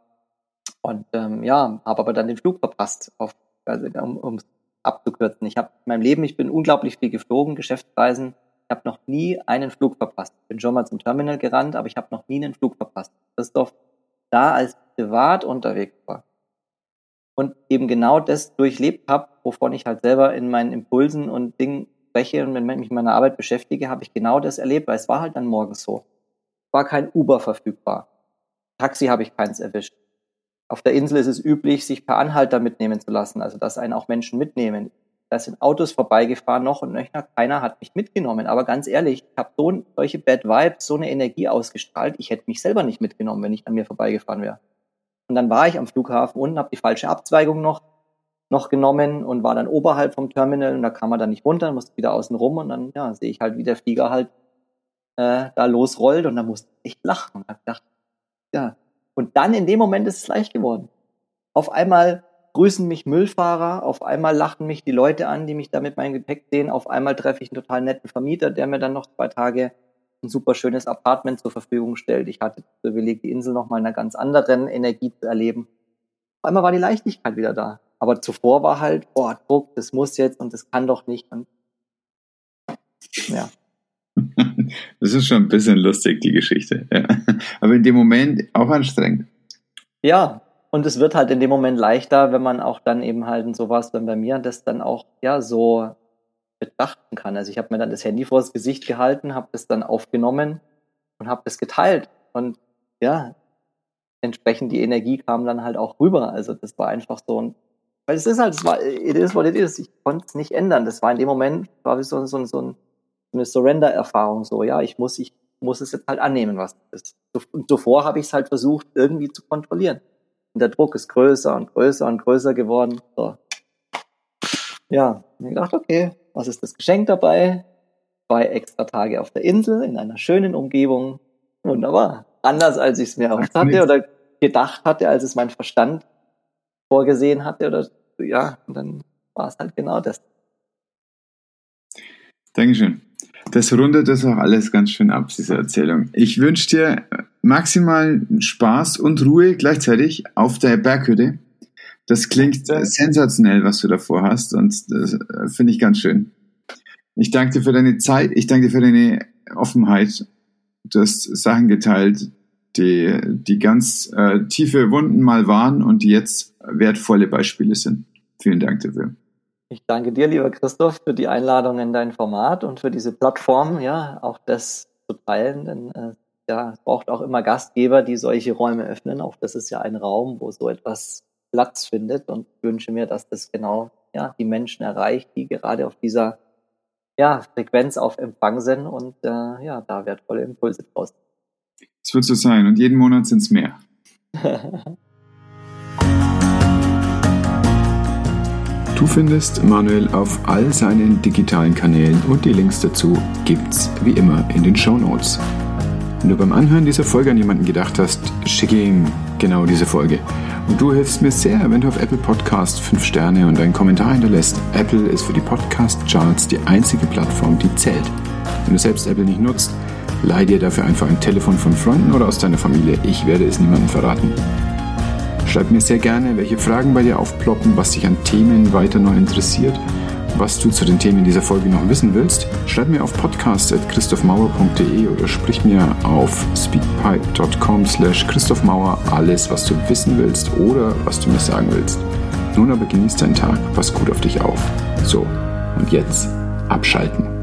und ähm, ja, habe aber dann den Flug verpasst, auf, also, um es abzukürzen. Ich habe in meinem Leben, ich bin unglaublich viel geflogen, Geschäftsreisen. Ich habe noch nie einen Flug verpasst. Bin schon mal zum Terminal gerannt, aber ich habe noch nie einen Flug verpasst. Christoph da als privat unterwegs war. Und eben genau das durchlebt habe, wovon ich halt selber in meinen Impulsen und Dingen spreche und wenn ich mich mit meiner Arbeit beschäftige, habe ich genau das erlebt, weil es war halt dann morgens so. War kein Uber verfügbar. Taxi habe ich keins erwischt. Auf der Insel ist es üblich, sich per Anhalter mitnehmen zu lassen, also dass einen auch Menschen mitnehmen. Da sind Autos vorbeigefahren noch und nöcher, keiner hat mich mitgenommen. Aber ganz ehrlich, ich habe so solche Bad Vibes, so eine Energie ausgestrahlt, ich hätte mich selber nicht mitgenommen, wenn ich an mir vorbeigefahren wäre. Und dann war ich am Flughafen unten, habe die falsche Abzweigung noch, noch genommen und war dann oberhalb vom Terminal und da kam man dann nicht runter, musste wieder außen rum und dann ja, sehe ich halt, wie der Flieger halt äh, da losrollt und da musste ich echt lachen und habe gedacht, ja, Und dann in dem Moment ist es leicht geworden. Auf einmal grüßen mich Müllfahrer, auf einmal lachen mich die Leute an, die mich da mit meinem Gepäck sehen, auf einmal treffe ich einen total netten Vermieter, der mir dann noch zwei Tage ein super schönes Apartment zur Verfügung stellt. Ich hatte das Privileg, die Insel noch mal in einer ganz anderen Energie zu erleben. Auf einmal war die Leichtigkeit wieder da. Aber zuvor war halt, boah, Druck, das muss jetzt und das kann doch nicht. Und ja. [LAUGHS] Das ist schon ein bisschen lustig, die Geschichte. Ja. Aber in dem Moment auch anstrengend. Ja, und es wird halt in dem Moment leichter, wenn man auch dann eben halt sowas, wenn bei mir das dann auch ja so betrachten kann. Also ich habe mir dann das Handy vors Gesicht gehalten, habe das dann aufgenommen und habe das geteilt. Und ja, entsprechend die Energie kam dann halt auch rüber. Also das war einfach so ein, weil es ist halt, es war, it is what it is. Ich konnte es nicht ändern. Das war in dem Moment, war wie so, so, so, ein, so eine Surrender-Erfahrung. So, ja, ich muss, ich muss es jetzt halt annehmen, was es ist. Und zuvor habe ich es halt versucht, irgendwie zu kontrollieren. Und der Druck ist größer und größer und größer geworden. So. Ja, ich dachte, okay, was ist das Geschenk dabei? Zwei extra Tage auf der Insel in einer schönen Umgebung. Wunderbar. Anders als ich es mir erhofft hatte oder gedacht hatte, als es mein Verstand vorgesehen hatte oder ja, und dann war es halt genau das. Dankeschön. Das rundet das auch alles ganz schön ab, diese Erzählung. Ich wünsche dir maximalen Spaß und Ruhe gleichzeitig auf der Berghütte. Das klingt sensationell, was du davor hast und das äh, finde ich ganz schön. Ich danke dir für deine Zeit, ich danke dir für deine Offenheit. Du hast Sachen geteilt, die, die ganz äh, tiefe Wunden mal waren und die jetzt wertvolle Beispiele sind. Vielen Dank dafür. Ich danke dir, lieber Christoph, für die Einladung in dein Format und für diese Plattform, ja, auch das zu teilen, denn äh, ja, es braucht auch immer Gastgeber, die solche Räume öffnen. Auch das ist ja ein Raum, wo so etwas Platz findet und wünsche mir, dass das genau ja, die Menschen erreicht, die gerade auf dieser ja, Frequenz auf Empfang sind und äh, ja, da wertvolle Impulse draus. Es wird so sein und jeden Monat sind es mehr. [LAUGHS] Du findest Manuel auf all seinen digitalen Kanälen und die Links dazu gibt's wie immer in den Show Notes. Wenn du beim Anhören dieser Folge an jemanden gedacht hast, schicke ihm genau diese Folge. Und du hilfst mir sehr, wenn du auf Apple Podcast 5 Sterne und einen Kommentar hinterlässt. Apple ist für die Podcast-Charts die einzige Plattform, die zählt. Wenn du selbst Apple nicht nutzt, leih dir dafür einfach ein Telefon von Freunden oder aus deiner Familie. Ich werde es niemandem verraten. Schreib mir sehr gerne, welche Fragen bei dir aufploppen, was dich an Themen weiter noch interessiert was du zu den Themen dieser Folge noch wissen willst, schreib mir auf podcast.christophmauer.de oder sprich mir auf speakpipe.com slash christophmauer alles, was du wissen willst oder was du mir sagen willst. Nun aber genieß deinen Tag, pass gut auf dich auf. So, und jetzt abschalten.